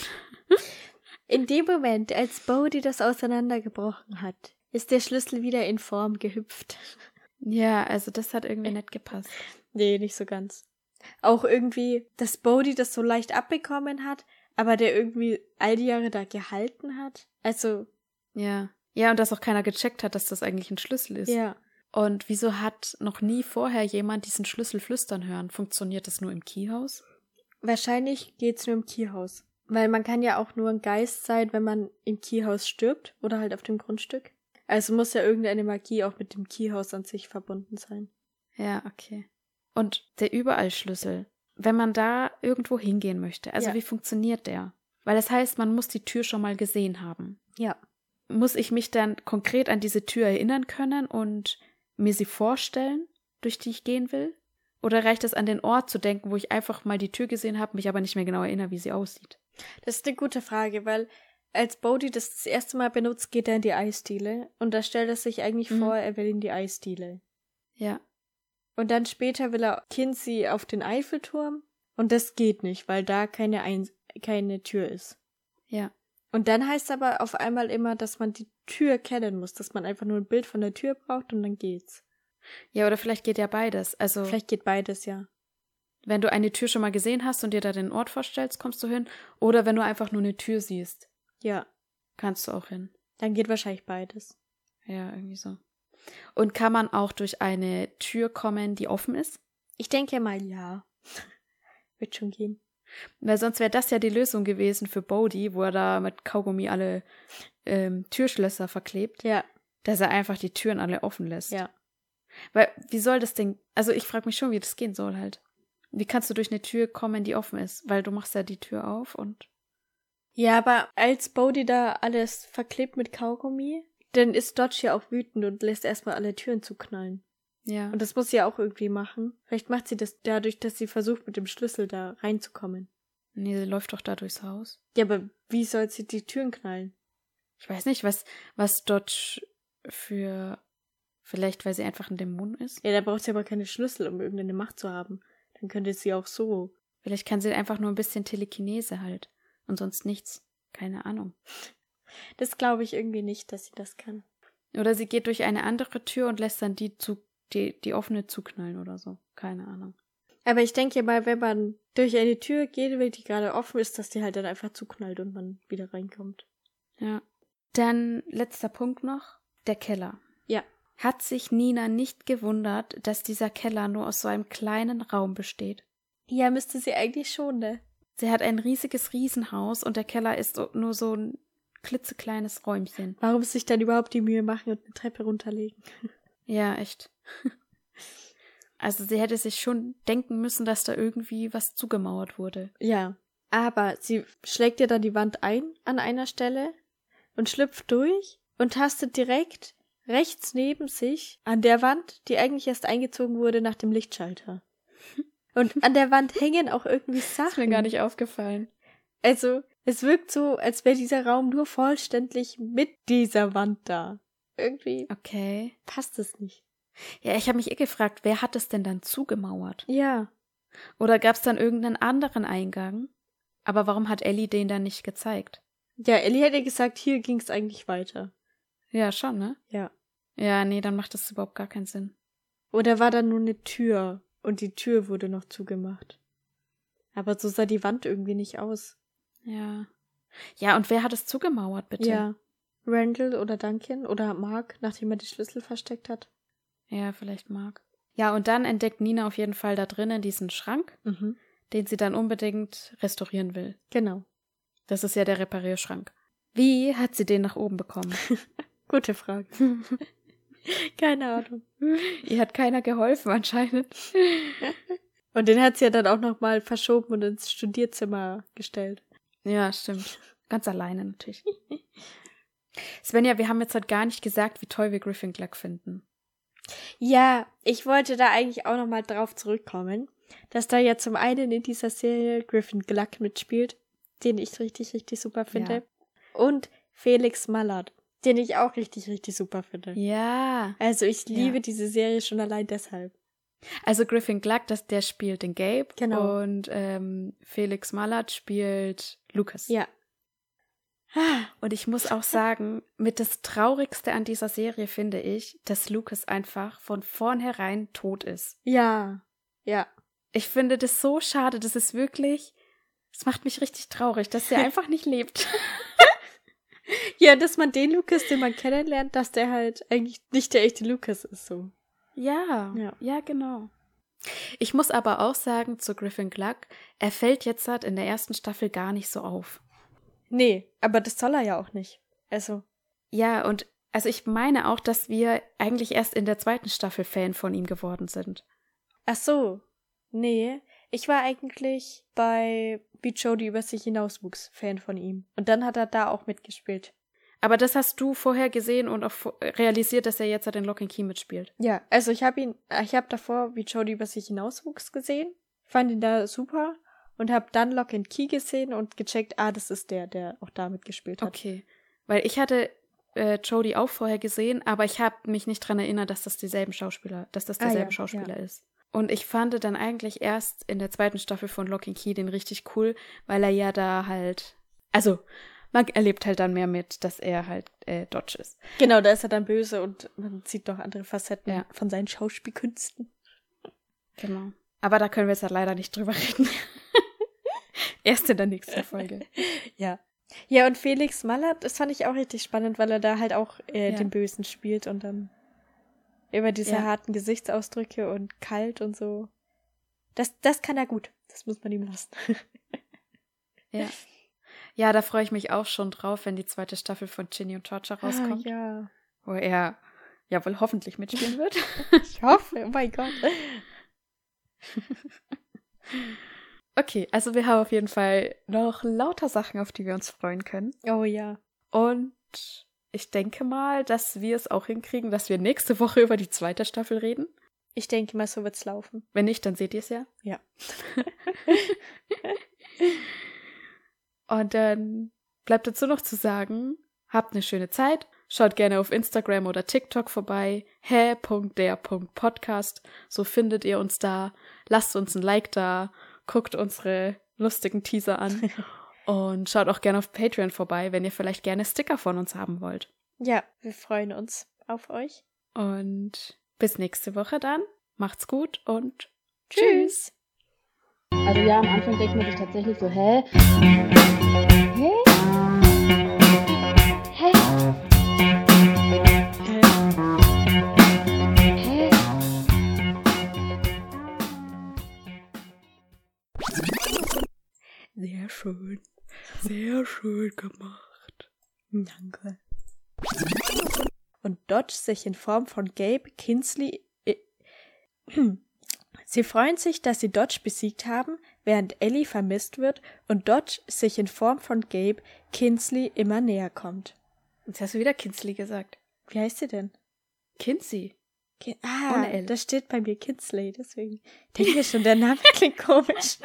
In dem Moment, als Bodhi das auseinandergebrochen hat, ist der Schlüssel wieder in Form gehüpft. Ja, also das hat irgendwie nicht gepasst. Nee, nicht so ganz. Auch irgendwie, dass Bodhi das so leicht abbekommen hat, aber der irgendwie all die Jahre da gehalten hat. Also, Ja. Ja, und dass auch keiner gecheckt hat, dass das eigentlich ein Schlüssel ist. ja. Und wieso hat noch nie vorher jemand diesen Schlüssel flüstern hören? Funktioniert das nur im Keyhaus? Wahrscheinlich geht's nur im Keyhaus. Weil man kann ja auch nur ein Geist sein, wenn man im Keyhaus stirbt oder halt auf dem Grundstück. Also muss ja irgendeine Magie auch mit dem Keyhaus an sich verbunden sein. Ja, okay. Und der Überallschlüssel, wenn man da irgendwo hingehen möchte, also Ja. wie funktioniert der? Weil das heißt, man muss die Tür schon mal gesehen haben. Ja. Muss ich mich dann konkret an diese Tür erinnern können und mir sie vorstellen, durch die ich gehen will? Oder reicht es an den Ort zu denken, wo ich einfach mal die Tür gesehen habe, mich aber nicht mehr genau erinnere, wie sie aussieht? Das ist eine gute Frage, weil als Bodhi das das erste Mal benutzt, geht er in die Eisdiele und da stellt er sich eigentlich Mhm. vor, er will in die Eisdiele. Ja. Und dann später will er Kinsey auf den Eiffelturm und das geht nicht, weil da keine, Ein keine Tür ist. Ja. Und dann heißt es aber auf einmal immer, dass man die Tür kennen muss, dass man einfach nur ein Bild von der Tür braucht und dann geht's. Ja, oder vielleicht geht ja beides. Also, Vielleicht geht beides, ja. wenn du eine Tür schon mal gesehen hast und dir da den Ort vorstellst, kommst du hin. Oder wenn du einfach nur eine Tür siehst, Ja, kannst du auch hin. dann geht wahrscheinlich beides. Ja, irgendwie so. Und kann man auch durch eine Tür kommen, die offen ist? Ich denke mal ja. Wird schon gehen. Weil sonst wäre das ja die Lösung gewesen für Bodhi, wo er da mit Kaugummi alle ähm, Türschlösser verklebt, Ja, dass er einfach die Türen alle offen lässt. ja. Weil, wie soll das Ding, also ich frage mich schon, wie das gehen soll halt. Wie kannst du durch eine Tür kommen, die offen ist? Weil du machst ja die Tür auf und. Ja, aber als Bodhi da alles verklebt mit Kaugummi, dann ist Dodge ja auch wütend und lässt erstmal alle Türen zuknallen. Ja. Und das muss sie ja auch irgendwie machen. Vielleicht macht sie das dadurch, dass sie versucht, mit dem Schlüssel da reinzukommen. Nee, sie läuft doch da durchs Haus. Ja, aber wie soll sie die Türen knallen? Ich weiß nicht, was, was Dodge für. Vielleicht, weil sie einfach ein Dämon ist. Ja, da braucht sie aber keine Schlüssel, um irgendeine Macht zu haben. Dann könnte sie auch so. Vielleicht kann sie einfach nur ein bisschen Telekinese halt. Und sonst nichts. Keine Ahnung. Das glaube ich irgendwie nicht, dass sie das kann. Oder sie geht durch eine andere Tür und lässt dann die, zu, die, die offene zuknallen oder so. Keine Ahnung. Aber ich denke mal, wenn man durch eine Tür geht, will die gerade offen ist, dass die halt dann einfach zuknallt und man wieder reinkommt. Ja. Dann letzter Punkt noch. Der Keller. Ja. Hat sich Nina nicht gewundert, dass dieser Keller nur aus so einem kleinen Raum besteht? Ja, müsste sie eigentlich schon, ne? Sie hat ein riesiges Riesenhaus und der Keller ist nur so ein klitzekleines Räumchen. Warum sich dann überhaupt die Mühe machen und eine Treppe runterlegen? Ja, echt. Also sie hätte sich schon denken müssen, dass da irgendwie was zugemauert wurde. Ja. Aber sie schlägt ja dann die Wand ein an einer Stelle und schlüpft durch und tastet direkt rechts neben sich an der Wand, die eigentlich erst eingezogen wurde nach dem Lichtschalter. Und an der Wand hängen auch irgendwie Sachen. Ist mir gar nicht aufgefallen. Also, es wirkt so, als wäre dieser Raum nur vollständig mit dieser Wand da. Irgendwie Okay. passt es nicht. Ja, ich habe mich eh gefragt, wer hat es denn dann zugemauert? Ja. Oder gab es dann irgendeinen anderen Eingang? Aber warum hat Ellie den dann nicht gezeigt? Ja, Ellie hätte gesagt, hier ging es eigentlich weiter. Ja, schon, ne? Ja. Ja, nee, dann macht das überhaupt gar keinen Sinn. Oder war da nur eine Tür und die Tür wurde noch zugemacht? Aber so sah die Wand irgendwie nicht aus. Ja. Ja, und wer hat es zugemauert, bitte? Ja. Randall oder Duncan oder Mark, nachdem er die Schlüssel versteckt hat. Ja, vielleicht Mark. Ja, und dann entdeckt Nina auf jeden Fall da drinnen diesen Schrank, Mhm. den sie dann unbedingt restaurieren will. Genau. Das ist ja der Reparierschrank. Wie hat sie den nach oben bekommen? Gute Frage. Keine Ahnung. Ihr hat keiner geholfen anscheinend. Und den hat sie ja dann auch nochmal verschoben und ins Studierzimmer gestellt. Ja, stimmt. Ganz alleine natürlich. Svenja, wir haben jetzt halt gar nicht gesagt, wie toll wir Griffin Gluck finden. Ja, ich wollte da eigentlich auch nochmal drauf zurückkommen, dass da ja zum einen in dieser Serie Griffin Gluck mitspielt, den ich richtig, richtig super finde. Und Felix Mallard, den ich auch richtig, richtig super finde. Ja. Also ich Ja. liebe diese Serie schon allein deshalb. Also Griffin Gluck, das, der spielt den Gabe. Genau. Und ähm, Felix Mallard spielt Lucas. Ja. Und ich muss auch sagen, mit das Traurigste an dieser Serie finde ich, dass Lucas einfach von vornherein tot ist. Ja. Ja. Ich finde das so schade. Das ist wirklich, es macht mich richtig traurig, dass er einfach nicht lebt. Ja, dass man den Lucas, den man kennenlernt, dass der halt eigentlich nicht der echte Lucas ist, so. Ja, Ja. ja, genau. Ich muss aber auch sagen zu Griffin Gluck, er fällt jetzt halt in der ersten Staffel gar nicht so auf. Nee, aber das soll er ja auch nicht. Also, Ja, und also ich meine auch, dass wir eigentlich erst in der zweiten Staffel Fan von ihm geworden sind. ach so. Nee, ich war eigentlich bei Wie Jodie über sich hinauswuchs Fan von ihm. Und dann hat er da auch mitgespielt. Aber das hast du vorher gesehen und auch realisiert, dass er jetzt halt in Lock and Key mitspielt. Ja, also ich habe ihn, ich habe davor Wie Jodie über sich hinauswuchs gesehen, fand ihn da super und habe dann Lock and Key gesehen und gecheckt, ah, das ist der, der auch da mitgespielt hat. Okay. Weil ich hatte äh, Jodie auch vorher gesehen, aber ich habe mich nicht dran erinnert, dass das dieselben Schauspieler, dass das Ah, derselbe ja, Schauspieler ja. ist. Und ich fand dann eigentlich erst in der zweiten Staffel von Lock and Key den richtig cool, weil er ja da halt, also man erlebt halt dann mehr mit, dass er halt äh, Dodge ist. Genau, da ist er dann böse und man sieht noch andere Facetten Ja. von seinen Schauspielkünsten. Genau. Aber da können wir jetzt halt leider nicht drüber reden. Erst in der nächsten Folge. Ja. Ja, und Felix Mallert, das fand ich auch richtig spannend, weil er da halt auch äh, Ja. den Bösen spielt und dann immer diese Ja. harten Gesichtsausdrücke und kalt und so. Das, das kann er gut. Das muss man ihm lassen. Ja. Ja, da freue ich mich auch schon drauf, wenn die zweite Staffel von Ginny und Georgia rauskommt. Ah, ja. Wo er ja wohl hoffentlich mitspielen wird. Ich hoffe, oh mein Gott. Okay, also wir haben auf jeden Fall noch lauter Sachen, auf die wir uns freuen können. Oh ja. Und ich denke mal, dass wir es auch hinkriegen, dass wir nächste Woche über die zweite Staffel reden. Ich denke mal, so wird's laufen. Wenn nicht, dann seht ihr es ja. Ja. Und dann bleibt dazu noch zu sagen, habt eine schöne Zeit. Schaut gerne auf Instagram oder TikTok vorbei. hä.der.podcast. So findet ihr uns da. Lasst uns ein Like da. Guckt unsere lustigen Teaser an. Und schaut auch gerne auf Patreon vorbei, wenn ihr vielleicht gerne Sticker von uns haben wollt. Ja, wir freuen uns auf euch. Und bis nächste Woche dann. Macht's gut und Tschüss. Also ja, am Anfang denkt man sich tatsächlich so, hä? Hä? Hä? Schön. Sehr schön gemacht. Danke. Und Dodge sich in Form von Gabe Kinsley. Äh, Sie freuen sich, dass sie Dodge besiegt haben, während Ellie vermisst wird und Dodge sich in Form von Gabe Kinsley immer näher kommt. Jetzt hast du wieder Kinsley gesagt. Wie heißt sie denn? Kinsey. Ki ah, Ohne L. das steht bei mir Kinsley, deswegen denke ich schon, der Name klingt komisch.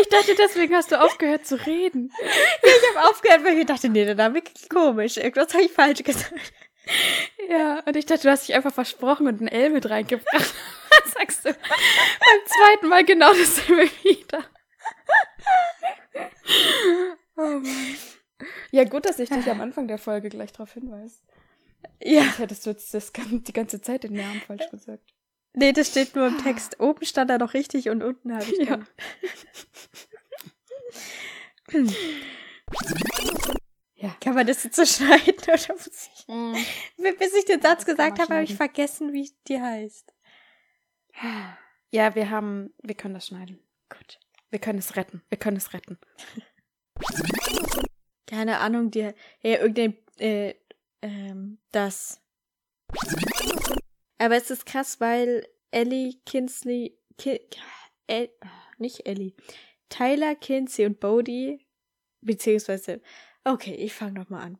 Ich dachte, deswegen hast du aufgehört zu reden. Ich habe aufgehört, weil ich dachte, nee, der Name klingt komisch. Irgendwas habe ich falsch gesagt. Ja, und ich dachte, du hast dich einfach versprochen und ein L mit reingebracht. Was sagst du beim zweiten Mal genau dasselbe wieder? Oh Mann. Ja, gut, dass ich dich am Anfang der Folge gleich darauf hinweise. Ja. Sonst hättest du jetzt das, die ganze Zeit den Namen falsch gesagt. Nee, das steht nur im Text. Oben stand er noch richtig und unten habe ich Ja. Ja. Kann man das jetzt so schneiden oder muss ich? Mm. Bis ich den Satz gesagt habe, habe ich vergessen, wie die heißt. Ja, wir haben, wir können das schneiden. Gut. Wir können es retten. Wir können es retten. Keine Ahnung, die, ja, irgendein, äh, ähm, das. Aber es ist krass, weil Ellie, Kinsley, Ki El, nicht Ellie, Tyler, Kinsey und Bodie, beziehungsweise, okay, ich fange nochmal an.